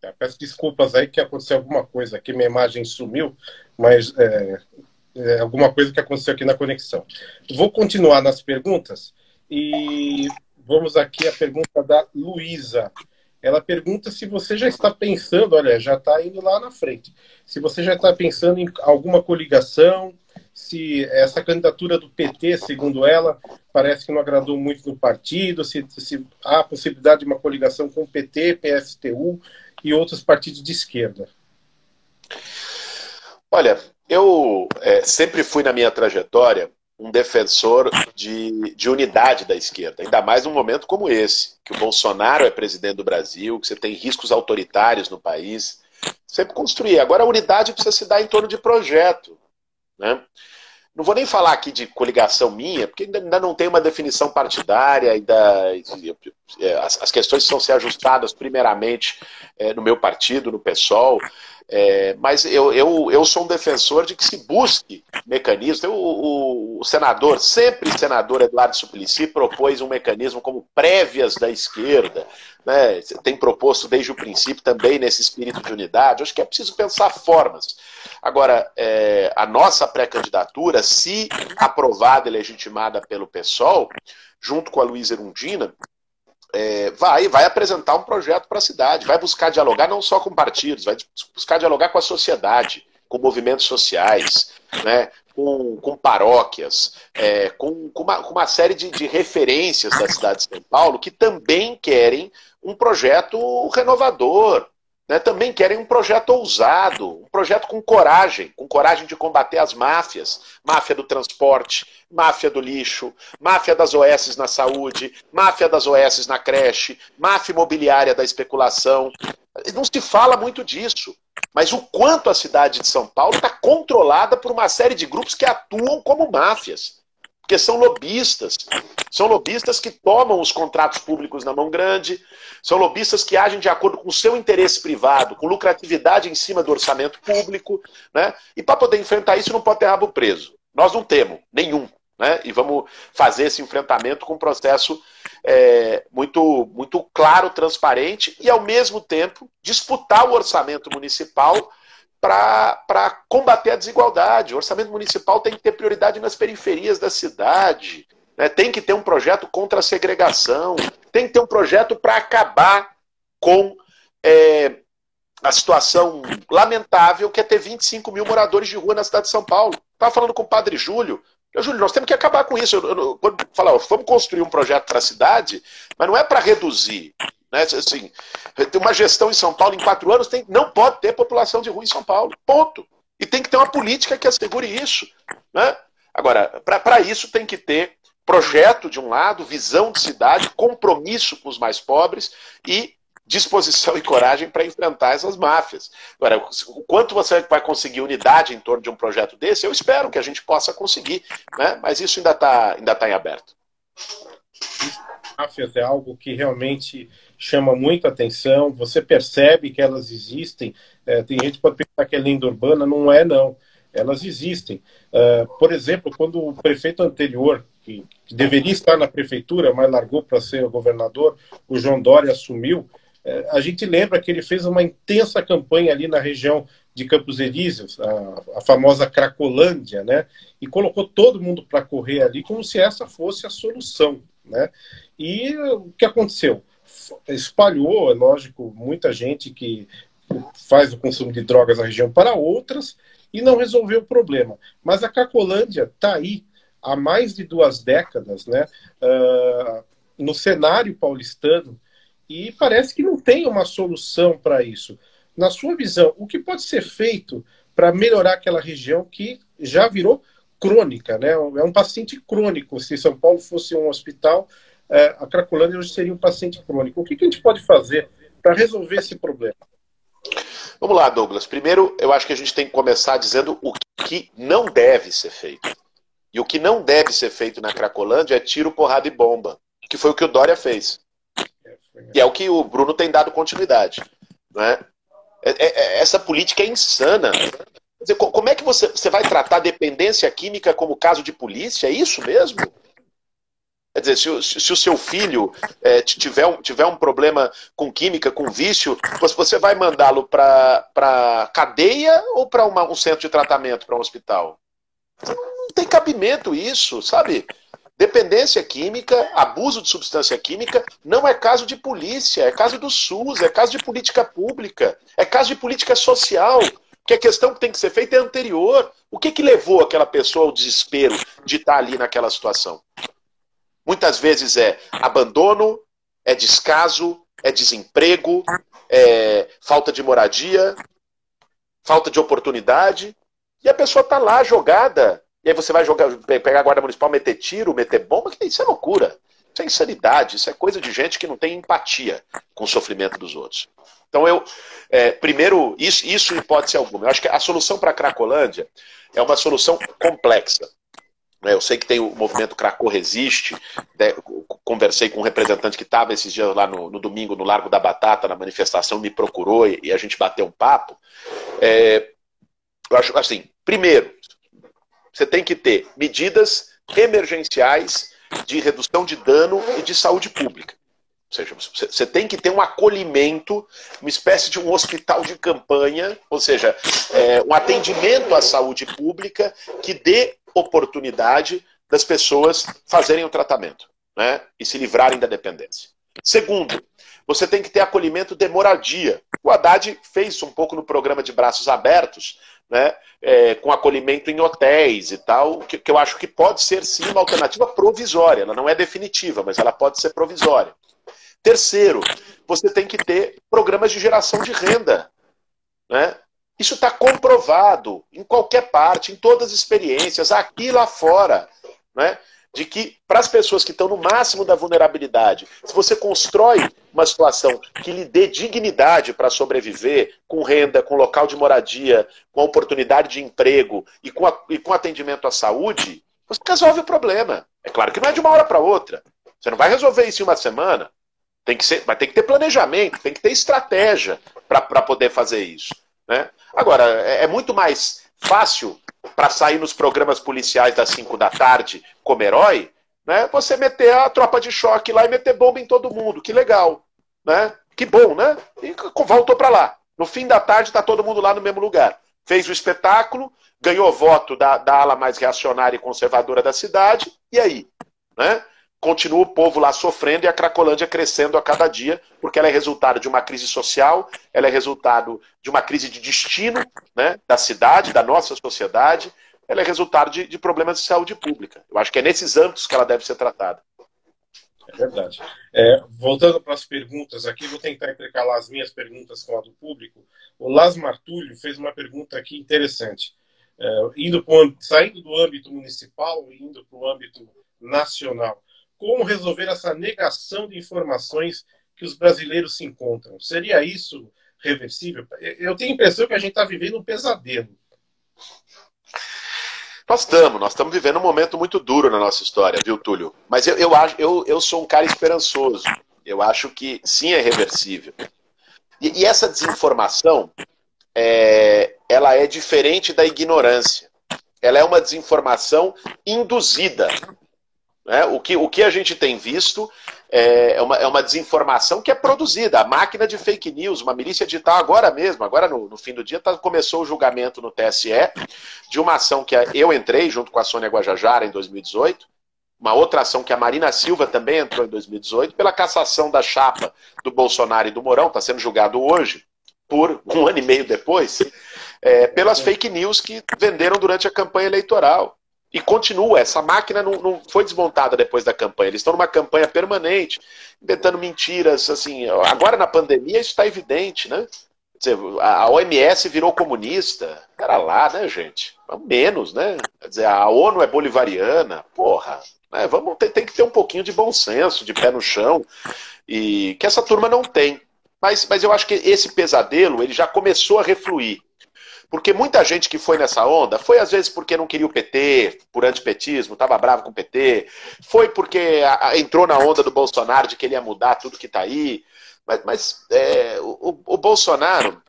É, peço desculpas aí que aconteceu alguma coisa aqui, minha imagem sumiu, mas é, é, alguma coisa que aconteceu aqui na conexão. Vou continuar nas perguntas e vamos aqui a pergunta da Luísa. Ela pergunta se você já está pensando, olha, já está indo lá na frente, se você já está pensando em alguma coligação, se essa candidatura do PT, segundo ela, parece que não agradou muito no partido, se, se há a possibilidade de uma coligação com o PT, PSTU e outros partidos de esquerda. Olha, eu é, sempre fui na minha trajetória um defensor de, de, unidade da esquerda, ainda mais num momento como esse, que o Bolsonaro é presidente do Brasil, que você tem riscos autoritários no país. Sempre construir. Agora a unidade precisa se dar em torno de projeto. Né? Não vou nem falar aqui de coligação minha, porque ainda não tem uma definição partidária, ainda é, as, questões precisam ser ajustadas primeiramente é, no meu partido, no PSOL. É, mas eu, eu, eu sou um defensor de que se busque mecanismos. O, o, senador, sempre senador Eduardo Suplicy, propôs um mecanismo como prévias da esquerda. Né? Tem proposto desde o princípio também nesse espírito de unidade. Acho que é preciso pensar formas. Agora, é, a nossa pré-candidatura, se aprovada e legitimada pelo PSOL, junto com a Luísa Erundina, é, vai, vai apresentar um projeto para a cidade, vai buscar dialogar não só com partidos, vai buscar dialogar com a sociedade, com movimentos sociais, né, com, com paróquias, é, com, com, uma, com, uma, série de, de referências da cidade de São Paulo que também querem um projeto renovador, né, também querem um projeto ousado, um projeto com coragem, com coragem de combater as máfias, máfia do transporte, máfia do lixo, máfia das OS na saúde, máfia das OS na creche, máfia imobiliária da especulação. Não se fala muito disso, mas o quanto a cidade de São Paulo está controlada por uma série de grupos que atuam como máfias porque são lobistas. São lobistas que tomam os contratos públicos na mão grande, são lobistas que agem de acordo com o seu interesse privado, com lucratividade em cima do orçamento público, né? E para poder enfrentar isso não pode ter rabo preso. Nós não temos nenhum, né? E vamos fazer esse enfrentamento com um processo é, muito, muito claro, transparente e ao mesmo tempo disputar o orçamento municipal para combater a desigualdade. O orçamento municipal tem que ter prioridade nas periferias da cidade, né? tem que ter um projeto contra a segregação, tem que ter um projeto para acabar com é, a situação lamentável que é ter 25 mil moradores de rua na cidade de São Paulo. Estava falando com o padre Júlio. Eu, Júlio, nós temos que acabar com isso. Eu, eu, quando falar, vamos construir um projeto para a cidade, mas não é para reduzir, né? Assim, tem uma gestão em São Paulo em quatro anos, tem, não pode ter população de rua em São Paulo. Ponto. E tem que ter uma política que assegure isso. Né? Agora, para isso tem que ter projeto de um lado, visão de cidade, compromisso com os mais pobres e disposição e coragem para enfrentar essas máfias. Agora, o quanto você vai conseguir unidade em torno de um projeto desse, eu espero que a gente possa conseguir, né? mas isso ainda está ainda tá em aberto. Máfias é algo que realmente chama muita atenção, você percebe que elas existem. É, tem gente que pode pensar que é lenda urbana, não é não. Elas existem. Uh, por exemplo, quando o prefeito anterior, que, que deveria estar na prefeitura, mas largou para ser o governador, o João Dória assumiu, uh, a gente lembra que ele fez uma intensa campanha ali na região de Campos Elíseos, a, a famosa Cracolândia, né? E colocou todo mundo para correr ali como se essa fosse a solução, né? E o que aconteceu? Espalhou, é lógico, muita gente que faz o consumo de drogas na região para outras e não resolveu o problema. Mas a Cacolândia está aí há mais de duas décadas, né, uh, no cenário paulistano, e parece que não tem uma solução para isso. Na sua visão, o que pode ser feito para melhorar aquela região que já virou crônica, né? É um paciente crônico. Se São Paulo fosse um hospital, é, a Cracolândia hoje seria um paciente crônico. O que, que a gente pode fazer para resolver esse problema? Vamos lá, Douglas. Primeiro, eu acho que a gente tem que começar dizendo o que não deve ser feito. E o que não deve ser feito na Cracolândia é tiro, porrada e bomba, que foi o que o Dória fez. E é o que o Bruno tem dado continuidade. Né? É, é, é, essa política é insana. Dizer, como é que você, você vai tratar dependência química como caso de polícia? É isso mesmo? Quer dizer, se, se o seu filho é, tiver, um, tiver um problema com química, com vício, você vai mandá-lo para cadeia ou para um centro de tratamento, para um hospital? Não tem cabimento isso, sabe? Dependência química, abuso de substância química, não é caso de polícia, é caso do SUS, é caso de política pública, é caso de política social. Que a questão que tem que ser feita é anterior. O que, que levou aquela pessoa ao desespero de estar ali naquela situação? Muitas vezes é abandono, é descaso, é desemprego, é falta de moradia, falta de oportunidade. E a pessoa está lá jogada. E aí você vai jogar, pegar a guarda municipal, meter tiro, meter bomba, isso é loucura. Isso é insanidade, isso é coisa de gente que não tem empatia com o sofrimento dos outros. Então eu, é, primeiro, isso, isso hipótese alguma. Eu acho que a solução para a Cracolândia é uma solução complexa. Né? Eu sei que tem o movimento Cracô Resiste. Né? Conversei com um representante que estava esses dias lá no, no, domingo no Largo da Batata, na manifestação, me procurou e, e a gente bateu um papo. É, eu acho assim, primeiro, você tem que ter medidas emergenciais de redução de dano e de saúde pública. Ou seja, você tem que ter um acolhimento, uma espécie de um hospital de campanha, ou seja, é, um atendimento à saúde pública que dê oportunidade das pessoas fazerem o tratamento né, e se livrarem da dependência. Segundo, você tem que ter acolhimento de moradia. O Haddad fez um pouco no programa de braços abertos, né, é, com acolhimento em hotéis e tal, que, que eu acho que pode ser sim uma alternativa provisória. Ela não é definitiva, mas ela pode ser provisória. Terceiro, você tem que ter programas de geração de renda. Né? Isso está comprovado em qualquer parte, em todas as experiências, aqui e lá fora. Né? De que, para as pessoas que estão no máximo da vulnerabilidade, se você constrói uma situação que lhe dê dignidade para sobreviver, com renda, com local de moradia, com oportunidade de emprego e com, a, e com atendimento à saúde, você resolve o problema. É claro que não é de uma hora para outra. Você não vai resolver isso em uma semana. Tem que ser, vai ter que ter planejamento, tem que ter estratégia para poder fazer isso. Né? Agora, é, é muito mais fácil para sair nos programas policiais das 5 da tarde como herói, né? Você meter a tropa de choque lá e meter bomba em todo mundo. Que legal, né? Que bom, né? E voltou para lá. No fim da tarde está todo mundo lá no mesmo lugar. Fez o espetáculo, ganhou voto da, da ala mais reacionária e conservadora da cidade, e aí? Né? Continua o povo lá sofrendo e a Cracolândia crescendo a cada dia, porque ela é resultado de uma crise social, ela é resultado de uma crise de destino né, da cidade, da nossa sociedade, ela é resultado de, de problemas de saúde pública. Eu acho que é nesses âmbitos que ela deve ser tratada. É verdade. É, voltando para as perguntas aqui, vou tentar intercalar as minhas perguntas com a do público. O Las Martulho fez uma pergunta aqui interessante. É, indo pro, saindo do âmbito municipal e indo para o âmbito nacional como resolver essa negação de informações que os brasileiros se encontram. Seria isso reversível? Eu tenho a impressão que a gente está vivendo um pesadelo. Nós estamos, nós estamos vivendo um momento muito duro na nossa história, viu, Túlio? Mas eu, eu, eu, eu sou um cara esperançoso. Eu acho que sim é reversível. E, e essa desinformação, é, ela é diferente da ignorância. Ela é uma desinformação induzida. Né? O, que, o que a gente tem visto é, é uma, é uma desinformação que é produzida. A máquina de fake news, uma milícia digital agora mesmo, agora no, no fim do dia, tá, começou o julgamento no TSE de uma ação que eu entrei junto com a Sônia Guajajara em 2018, uma outra ação que a Marina Silva também entrou em 2018, pela cassação da chapa do Bolsonaro e do Mourão, está sendo julgado hoje, por um ano e meio depois, é, pelas fake news que venderam durante a campanha eleitoral. E continua, essa máquina não, não, foi desmontada depois da campanha. Eles estão numa campanha permanente, inventando mentiras. assim. Agora na pandemia isso está evidente, né? Dizer, a OMS virou comunista. Era lá, né, gente? Menos, né? Quer dizer, a ONU é bolivariana. Porra, né? Vamos ter, tem que ter um pouquinho de bom senso, de pé no chão. E que essa turma não tem. Mas, mas eu acho que esse pesadelo ele já começou a refluir. Porque muita gente que foi nessa onda foi às vezes porque não queria o PT, por antipetismo, estava bravo com o PT, foi porque entrou na onda do Bolsonaro de que ele ia mudar tudo que está aí. Mas, mas é, o, o, Bolsonaro,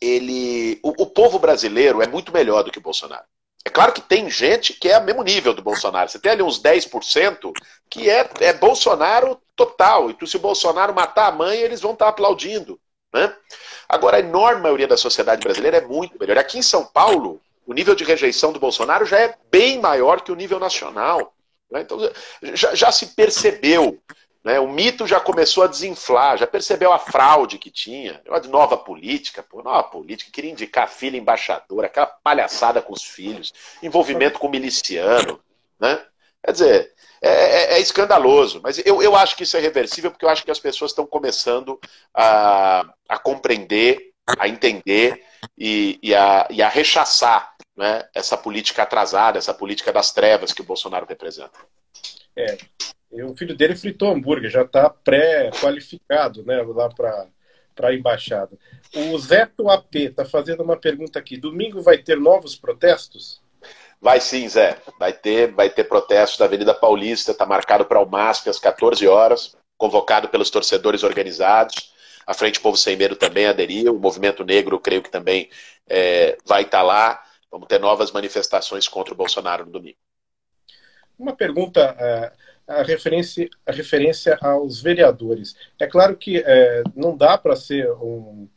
ele. O, o, povo brasileiro é muito melhor do que o Bolsonaro. É claro que tem gente que é ao mesmo nível do Bolsonaro. Você tem ali uns 10% que é, é Bolsonaro total. E se o Bolsonaro matar a mãe, eles vão estar tá aplaudindo. Né? Agora, a enorme maioria da sociedade brasileira é muito melhor. Aqui em São Paulo, o nível de rejeição do Bolsonaro já é bem maior que o nível nacional. Né? Então, já, já, se percebeu. Né? O mito já começou a desinflar, já percebeu a fraude que tinha. Uma nova política, pô, nova política, queria indicar filha embaixadora, aquela palhaçada com os filhos, envolvimento com miliciano. Né? Quer dizer, é, é, é, escandaloso. Mas eu, eu acho que isso é reversível porque eu acho que as pessoas estão começando a, a compreender, a entender e, e, a, e a rechaçar né, essa política atrasada, essa política das trevas que o Bolsonaro representa. É, o filho dele fritou hambúrguer, já está pré-qualificado né, lá para para a embaixada. O Zeto AP está fazendo uma pergunta aqui. Domingo vai ter novos protestos? Vai sim, Zé. Vai ter, vai ter protesto da Avenida Paulista, está marcado para o MASP às 14 horas, convocado pelos torcedores organizados. A Frente Povo Sem Medo também aderiu, o Movimento Negro, creio que também é, vai estar tá lá. Vamos ter novas manifestações contra o Bolsonaro no domingo. Uma pergunta, é, a referência, a referência aos vereadores. É claro que é, não dá para ser um,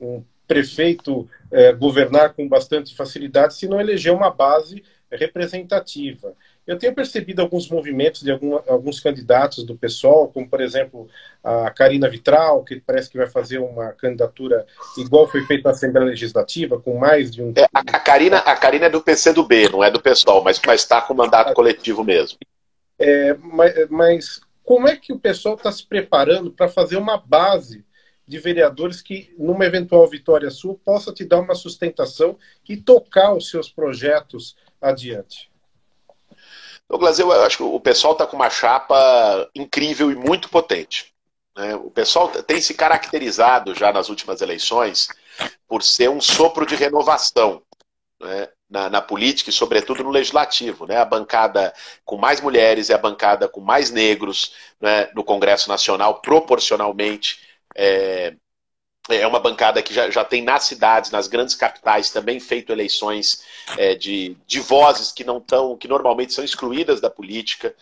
um prefeito é, governar com bastante facilidade se não eleger uma base representativa. Eu tenho percebido alguns movimentos de algum, alguns candidatos do PSOL, como por exemplo a Karina Vitral, que parece que vai fazer uma candidatura igual foi feita na Assembleia Legislativa, com mais de um. É, a, a, Karina, a Karina é do PCdoB, não é do PSOL, mas está com mandato coletivo mesmo. É, mas, mas como é que o pessoal está se preparando para fazer uma base de vereadores que, numa eventual vitória sua, possa te dar uma sustentação e tocar os seus projetos adiante? Douglas, eu acho que o pessoal está com uma chapa incrível e muito potente. Né? O pessoal tem se caracterizado já nas últimas eleições por ser um sopro de renovação. Né? Na, na, política e, sobretudo, no legislativo. Né? A bancada com mais mulheres e a bancada com mais negros né? no Congresso Nacional, proporcionalmente. É, é uma bancada que já, já tem nas cidades, nas grandes capitais, também feito eleições é, de, de vozes que não estão, que normalmente são excluídas da política.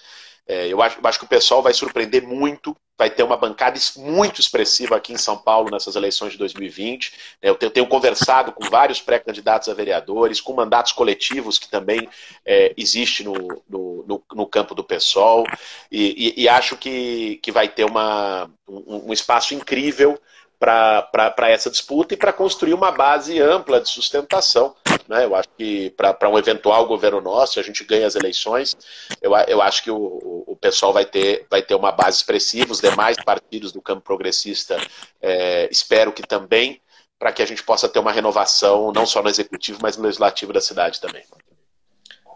É, eu, acho, eu acho que o pessoal vai surpreender muito, vai ter uma bancada muito expressiva aqui em São Paulo nessas eleições de 2020. É, eu tenho, tenho conversado com vários pré-candidatos a vereadores, com mandatos coletivos que também é, existe no, no, no, no, campo do PSOL, e, e, e, acho que, que vai ter uma, um, um espaço incrível para essa disputa e para construir uma base ampla de sustentação. Né? Eu acho que para um eventual governo nosso, a gente ganha as eleições, eu, eu acho que o, o pessoal vai ter, vai ter uma base expressiva, os demais partidos do campo progressista é, espero que também, para que a gente possa ter uma renovação, não só no executivo, mas no legislativo da cidade também.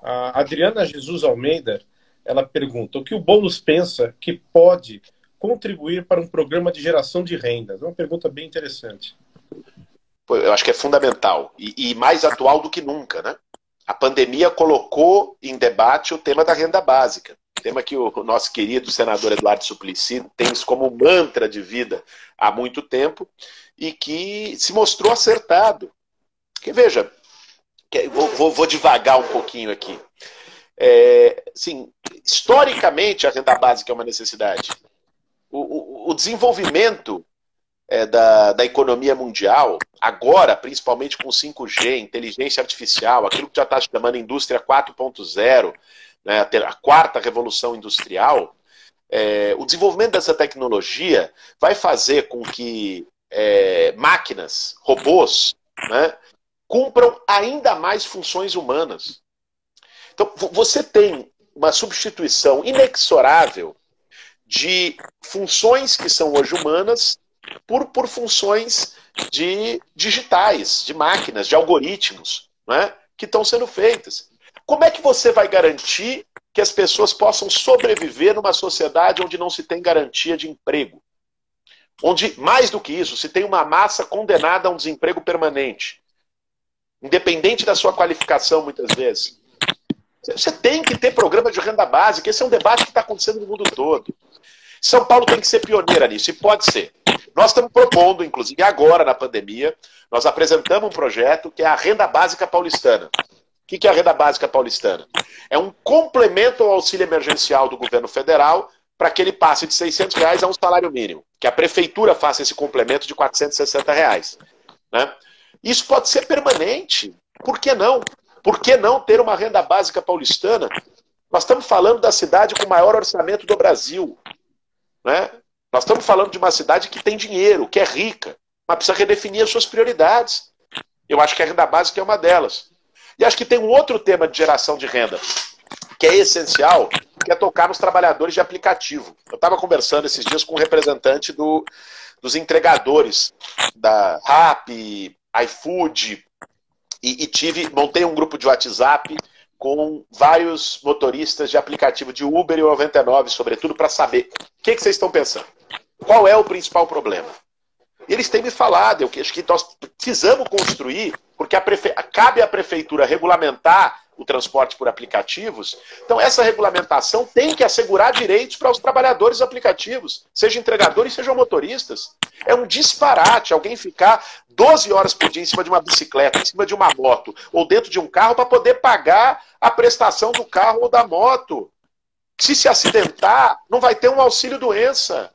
A Adriana Jesus Almeida, ela pergunta, o que o Boulos pensa que pode contribuir para um programa de geração de rendas? É uma pergunta bem interessante. Eu acho que é fundamental e, e mais atual do que nunca, né? A pandemia colocou em debate o tema da renda básica, tema que o nosso querido senador Eduardo Suplicy tem como mantra de vida há muito tempo e que se mostrou acertado. Porque veja, vou, vou, vou devagar um pouquinho aqui. É, sim, historicamente a renda básica é uma necessidade o, o, desenvolvimento é, da, da economia mundial, agora, principalmente com 5G, inteligência artificial, aquilo que já está chamando indústria 4.0, né, a quarta revolução industrial, é, o desenvolvimento dessa tecnologia vai fazer com que é, máquinas, robôs, né, cumpram ainda mais funções humanas. Então, você tem uma substituição inexorável de funções que são hoje humanas por, por funções de digitais, de máquinas, de algoritmos, né, que estão sendo feitas. Como é que você vai garantir que as pessoas possam sobreviver numa sociedade onde não se tem garantia de emprego? Onde, mais do que isso, se tem uma massa condenada a um desemprego permanente, independente da sua qualificação, muitas vezes. Você tem que ter programa de renda básica. Esse é um debate que está acontecendo no mundo todo. São Paulo tem que ser pioneira nisso, e pode ser. Nós estamos propondo, inclusive agora na pandemia, nós apresentamos um projeto que é a Renda Básica Paulistana. O que é a Renda Básica Paulistana? É um complemento ao auxílio emergencial do governo federal para que ele passe de 600 reais a um salário mínimo. Que a prefeitura faça esse complemento de 460 reais. Né? Isso pode ser permanente. Por que não? Por que não ter uma renda básica paulistana? Nós estamos falando da cidade com o maior orçamento do Brasil. Né? Nós estamos falando de uma cidade que tem dinheiro, que é rica, mas precisa redefinir as suas prioridades. Eu acho que a renda básica é uma delas. E acho que tem um outro tema de geração de renda, que é essencial, que é tocar nos trabalhadores de aplicativo. Eu estava conversando esses dias com um representante do, dos entregadores da RAP, iFood, e, e tive, montei um grupo de WhatsApp com vários motoristas de aplicativo de Uber e 99, sobretudo, para saber o que, que, vocês estão pensando. Qual é o principal problema? Eles têm me falado, eu acho que nós precisamos construir, porque a cabe à prefeitura regulamentar o transporte por aplicativos. Então, essa regulamentação tem que assegurar direitos para os trabalhadores aplicativos, seja entregadores, sejam motoristas. É um disparate alguém ficar 12 horas por dia em cima de uma bicicleta, em cima de uma moto, ou dentro de um carro para poder pagar a prestação do carro ou da moto. Se se acidentar, não vai ter um auxílio doença.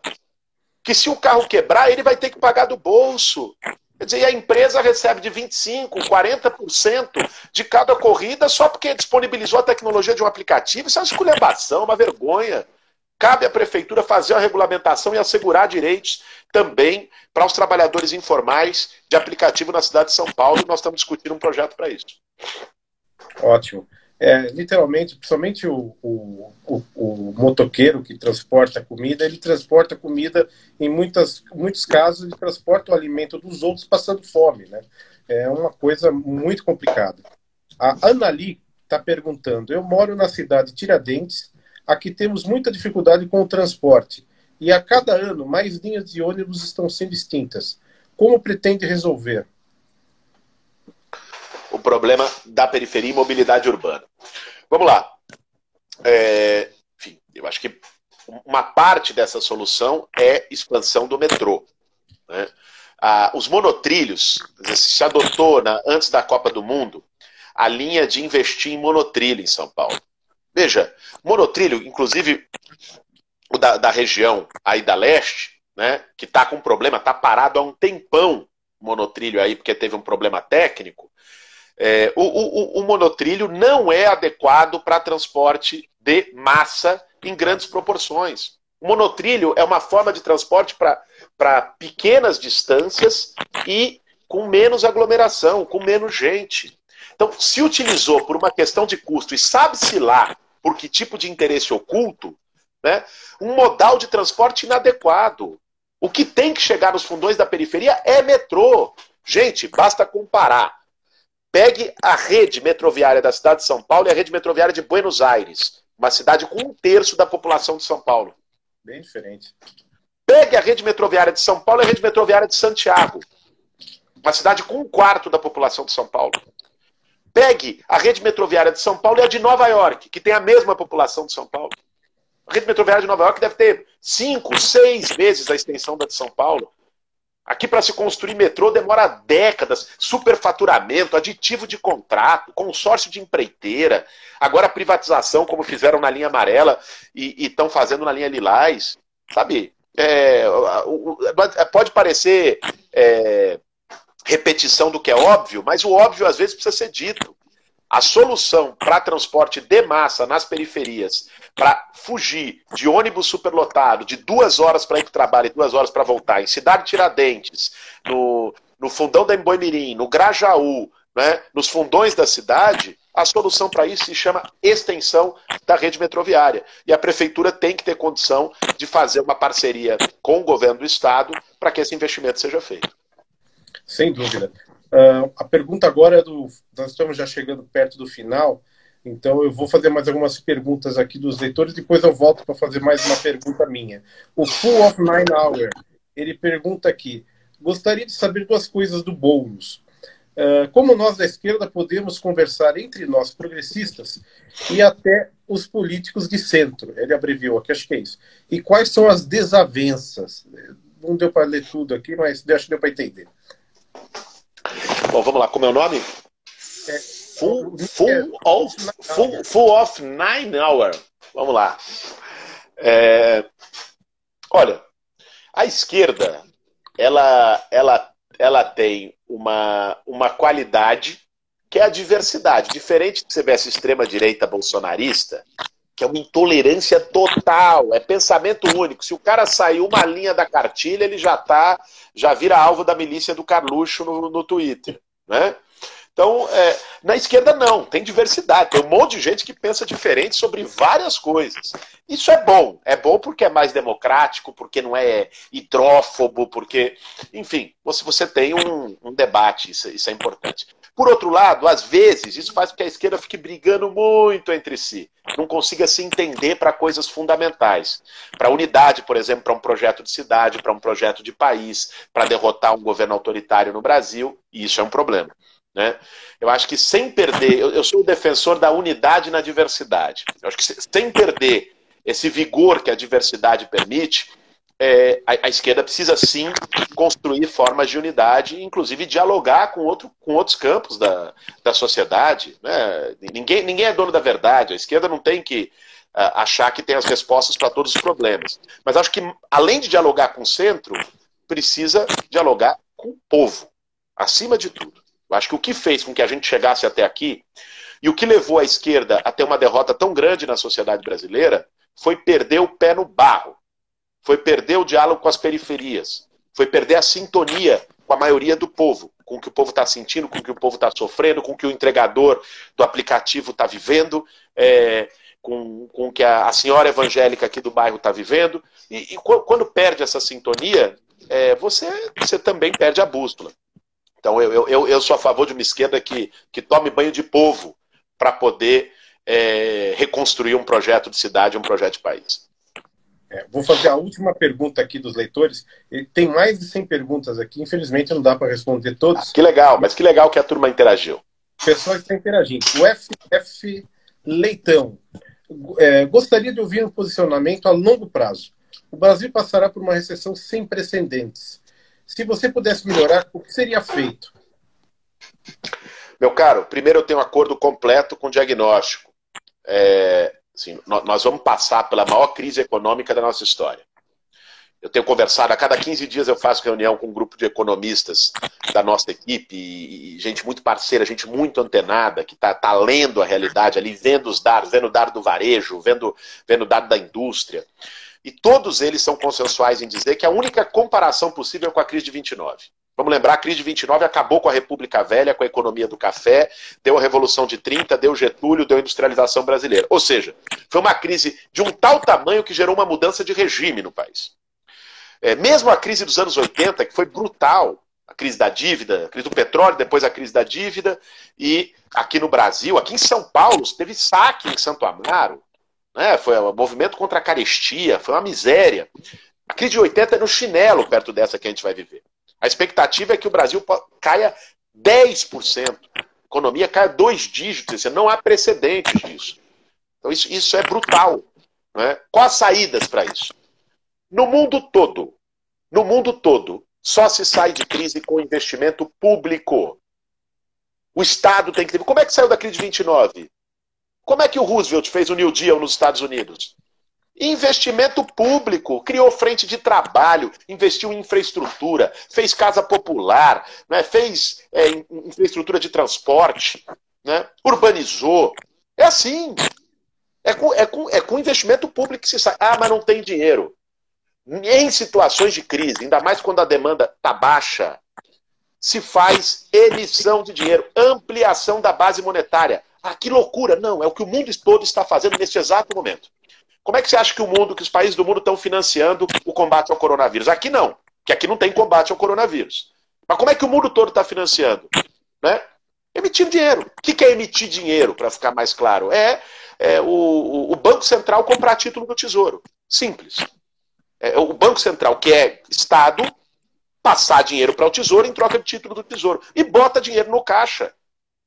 Que se o carro quebrar, ele vai ter que pagar do bolso. Quer dizer, a empresa recebe de 25%, 40% de cada corrida só porque disponibilizou a tecnologia de um aplicativo. Isso é uma esculhambação, uma vergonha. Cabe à prefeitura fazer a regulamentação e assegurar direitos também para os trabalhadores informais de aplicativo na cidade de São Paulo. Nós estamos discutindo um projeto para isso. Ótimo. É, literalmente, principalmente o, o, o, o, motoqueiro que transporta comida, ele transporta comida, em muitas, muitos casos, ele transporta o alimento dos outros passando fome. Né? É uma coisa muito complicada. A Anali está perguntando: Eu moro na cidade de Tiradentes, aqui temos muita dificuldade com o transporte, e a cada ano mais linhas de ônibus estão sendo extintas. Como pretende resolver? O problema da periferia e mobilidade urbana. Vamos lá. É, enfim, eu acho que uma parte dessa solução é expansão do metrô. Né? Ah, os monotrilhos, se adotou na, antes da Copa do Mundo a linha de investir em monotrilho em São Paulo. Veja, monotrilho, inclusive o da, da região aí da leste, né, que está com problema, está parado há um tempão monotrilho aí, porque teve um problema técnico, é, o, o, o monotrilho não é adequado para transporte de massa em grandes proporções. O monotrilho é uma forma de transporte para pequenas distâncias e com menos aglomeração, com menos gente. Então, se utilizou por uma questão de custo e sabe-se lá por que tipo de interesse oculto, né, um modal de transporte inadequado. O que tem que chegar nos fundões da periferia é metrô. Gente, basta comparar Pegue a rede metroviária da cidade de São Paulo e a rede metroviária de Buenos Aires, uma cidade com um terço da população de São Paulo. Bem diferente. Pegue a rede metroviária de São Paulo e a rede metroviária de Santiago, uma cidade com um quarto da população de São Paulo. Pegue a rede metroviária de São Paulo e a de Nova York, que tem a mesma população de São Paulo. A rede metroviária de Nova York deve ter cinco, seis vezes a extensão da de São Paulo. Aqui, para se construir metrô, demora décadas. Superfaturamento, aditivo de contrato, consórcio de empreiteira. Agora, privatização, como fizeram na linha amarela e estão fazendo na linha lilás. Sabe? É, pode parecer é, repetição do que é óbvio, mas o óbvio às vezes precisa ser dito. A solução para transporte de massa nas periferias, para fugir de ônibus superlotado, de duas horas para ir para o trabalho e duas horas para voltar, em Cidade Tiradentes, no, no fundão da Emboimirim, no Grajaú, né, nos fundões da cidade, a solução para isso se chama extensão da rede metroviária. E a prefeitura tem que ter condição de fazer uma parceria com o governo do estado para que esse investimento seja feito. Sem dúvida. Uh, a pergunta agora é do. Nós estamos já chegando perto do final, então eu vou fazer mais algumas perguntas aqui dos leitores, depois eu volto para fazer mais uma pergunta minha. O Full of Nine Hour, ele pergunta aqui: gostaria de saber duas coisas do Boulos. Uh, como nós da esquerda podemos conversar entre nós progressistas e até os políticos de centro? Ele abreviou aqui, acho que é isso. E quais são as desavenças? Não deu para ler tudo aqui, mas acho que deu para entender. Bom, vamos lá, como é o nome? É, full, full, é, of, full, full of Nine Hour. Vamos lá. É, olha, a esquerda, ela, ela, ela tem uma, uma qualidade que é a diversidade. Diferente de você ver essa extrema-direita bolsonarista, que é uma intolerância total, é pensamento único. Se o cara sair uma linha da cartilha, ele já tá, já vira alvo da milícia do Carluxo no, no Twitter, né? Então, é, na esquerda não, tem diversidade, tem um monte de gente que pensa diferente sobre várias coisas. Isso é bom, é bom porque é mais democrático, porque não é hidrófobo, porque, enfim, você, você tem um, um debate, isso, isso é importante. Por outro lado, às vezes, isso faz com que a esquerda fique brigando muito entre si, não consiga se entender para coisas fundamentais. Para unidade, por exemplo, para um projeto de cidade, para um projeto de país, para derrotar um governo autoritário no Brasil, e isso é um problema. Né? Eu acho que sem perder, eu, eu sou o defensor da unidade na diversidade. Eu acho que sem perder esse vigor que a diversidade permite, é, a, a, esquerda precisa sim construir formas de unidade, inclusive dialogar com, outro, com outros campos da, da sociedade. Né? Ninguém, ninguém é dono da verdade, a esquerda não tem que uh, achar que tem as respostas para todos os problemas. Mas acho que, além de dialogar com o centro, precisa dialogar com o povo, acima de tudo. Eu acho que o que fez com que a gente chegasse até aqui e o que levou a esquerda a ter uma derrota tão grande na sociedade brasileira foi perder o pé no barro foi perder o diálogo com as periferias, foi perder a sintonia com a maioria do povo, com o que o povo está sentindo, com o que o povo está sofrendo, com o que o entregador do aplicativo está vivendo, é, com, com o que a, a, senhora evangélica aqui do bairro está vivendo. E, e, quando perde essa sintonia, é, você, você também perde a bússola. Então eu, eu, eu sou a favor de uma esquerda que, que tome banho de povo para poder é, reconstruir um projeto de cidade, um projeto de país. É, vou fazer a última pergunta aqui dos leitores. Tem mais de 100 perguntas aqui, infelizmente não dá para responder todas. Ah, que legal, mas que legal que a turma interagiu. O pessoal está interagindo. O FF Leitão é, gostaria de ouvir um posicionamento a longo prazo. O Brasil passará por uma recessão sem precedentes. Se você pudesse melhorar, o que seria feito? Meu caro, primeiro eu tenho um acordo completo com o diagnóstico. É, Assim, nós vamos passar pela maior crise econômica da nossa história. Eu tenho conversado, a cada 15 dias eu faço reunião com um grupo de economistas da nossa equipe, e, gente muito parceira, gente muito antenada, que está tá lendo a realidade ali, vendo os dados, vendo o dado do varejo, vendo, vendo o dado da indústria. E todos eles são consensuais em dizer que a única comparação possível é com a crise de 29. Vamos lembrar, a crise de 29 acabou com a República Velha, com a economia do café, deu a Revolução de 30, deu Getúlio, deu a industrialização brasileira. Ou seja, foi uma crise de um tal tamanho que gerou uma mudança de regime no país. É, mesmo a crise dos anos 80, que foi brutal, a crise da dívida, a crise do petróleo, depois a crise da dívida, e aqui no Brasil, aqui em São Paulo, teve saque em Santo Amaro, né? foi um movimento contra a carestia, foi uma miséria. A crise de 80 é no chinelo perto dessa que a gente vai viver. A expectativa é que o Brasil caia 10%. A economia caia dois dígitos. Não há precedentes disso. Então, isso, isso é brutal. Né? Quais as saídas para isso? No mundo todo, no mundo todo, só se sai de crise com investimento público. O Estado tem que ter. Como é que saiu da crise de 29? Como é que o Roosevelt fez o New Deal nos Estados Unidos? Investimento público, criou frente de trabalho, investiu em infraestrutura, fez casa popular, né, fez é, infraestrutura de transporte, né, urbanizou. É assim. É com, é, com, é com investimento público que se sai. Ah, mas não tem dinheiro. Em situações de crise, ainda mais quando a demanda está baixa, se faz emissão de dinheiro, ampliação da base monetária. Ah, que loucura! Não, é o que o mundo todo está fazendo neste exato momento. Como é que você acha que o mundo, que os países do mundo estão financiando o combate ao coronavírus? Aqui não, que aqui não tem combate ao coronavírus. Mas como é que o mundo todo está financiando? Né? Emitindo dinheiro. O que é emitir dinheiro, para ficar mais claro? É, é o, o, Banco Central comprar título do Tesouro. Simples. É o Banco Central, que é Estado, passar dinheiro para o Tesouro em troca de título do Tesouro. E bota dinheiro no caixa.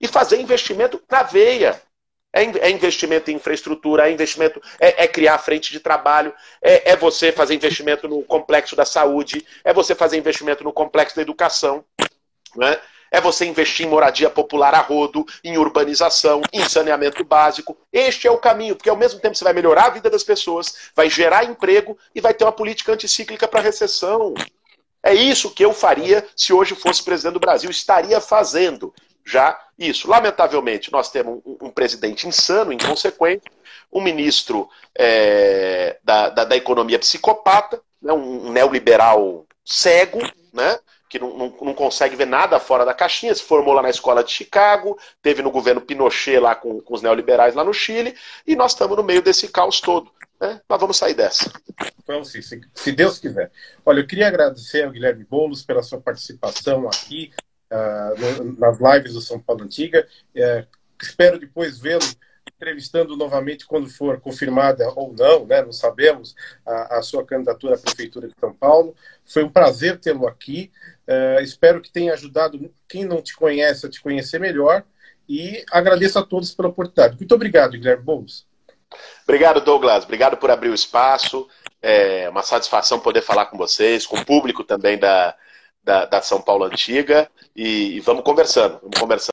E fazer investimento na veia. É, é, investimento em infraestrutura, é investimento, é, é criar frente de trabalho, é, é, você fazer investimento no complexo da saúde, é você fazer investimento no complexo da educação, né? é você investir em moradia popular a rodo, em urbanização, em saneamento básico. Este é o caminho, porque ao mesmo tempo você vai melhorar a vida das pessoas, vai gerar emprego e vai ter uma política anticíclica para a recessão. É isso que eu faria se hoje fosse presidente do Brasil, estaria fazendo já isso. Lamentavelmente, nós temos um, um presidente insano, inconsequente, um ministro é, da, da, da, economia psicopata, né, um, neoliberal cego, né, que não, não, não, consegue ver nada fora da caixinha, se formou lá na escola de Chicago, teve no governo Pinochet lá com, com os neoliberais lá no Chile, e nós estamos no meio desse caos todo. Né? Mas vamos sair dessa. Então, se, se Deus quiser. Olha, eu queria agradecer ao Guilherme Boulos pela sua participação aqui, uh, nas lives do São Paulo Antiga. Uh, espero depois vê-lo entrevistando novamente quando for confirmada ou não, né? Não sabemos a, a sua candidatura à prefeitura de São Paulo. Foi um prazer tê-lo aqui. Uh, espero que tenha ajudado quem não te conhece a te conhecer melhor e agradeço a todos pela oportunidade. Muito obrigado, Guilherme Boulos. Obrigado, Douglas. Obrigado por abrir o espaço. É uma satisfação poder falar com vocês, com o público também da, da, da São Paulo Antiga. E, e vamos conversando. Vamos conversando.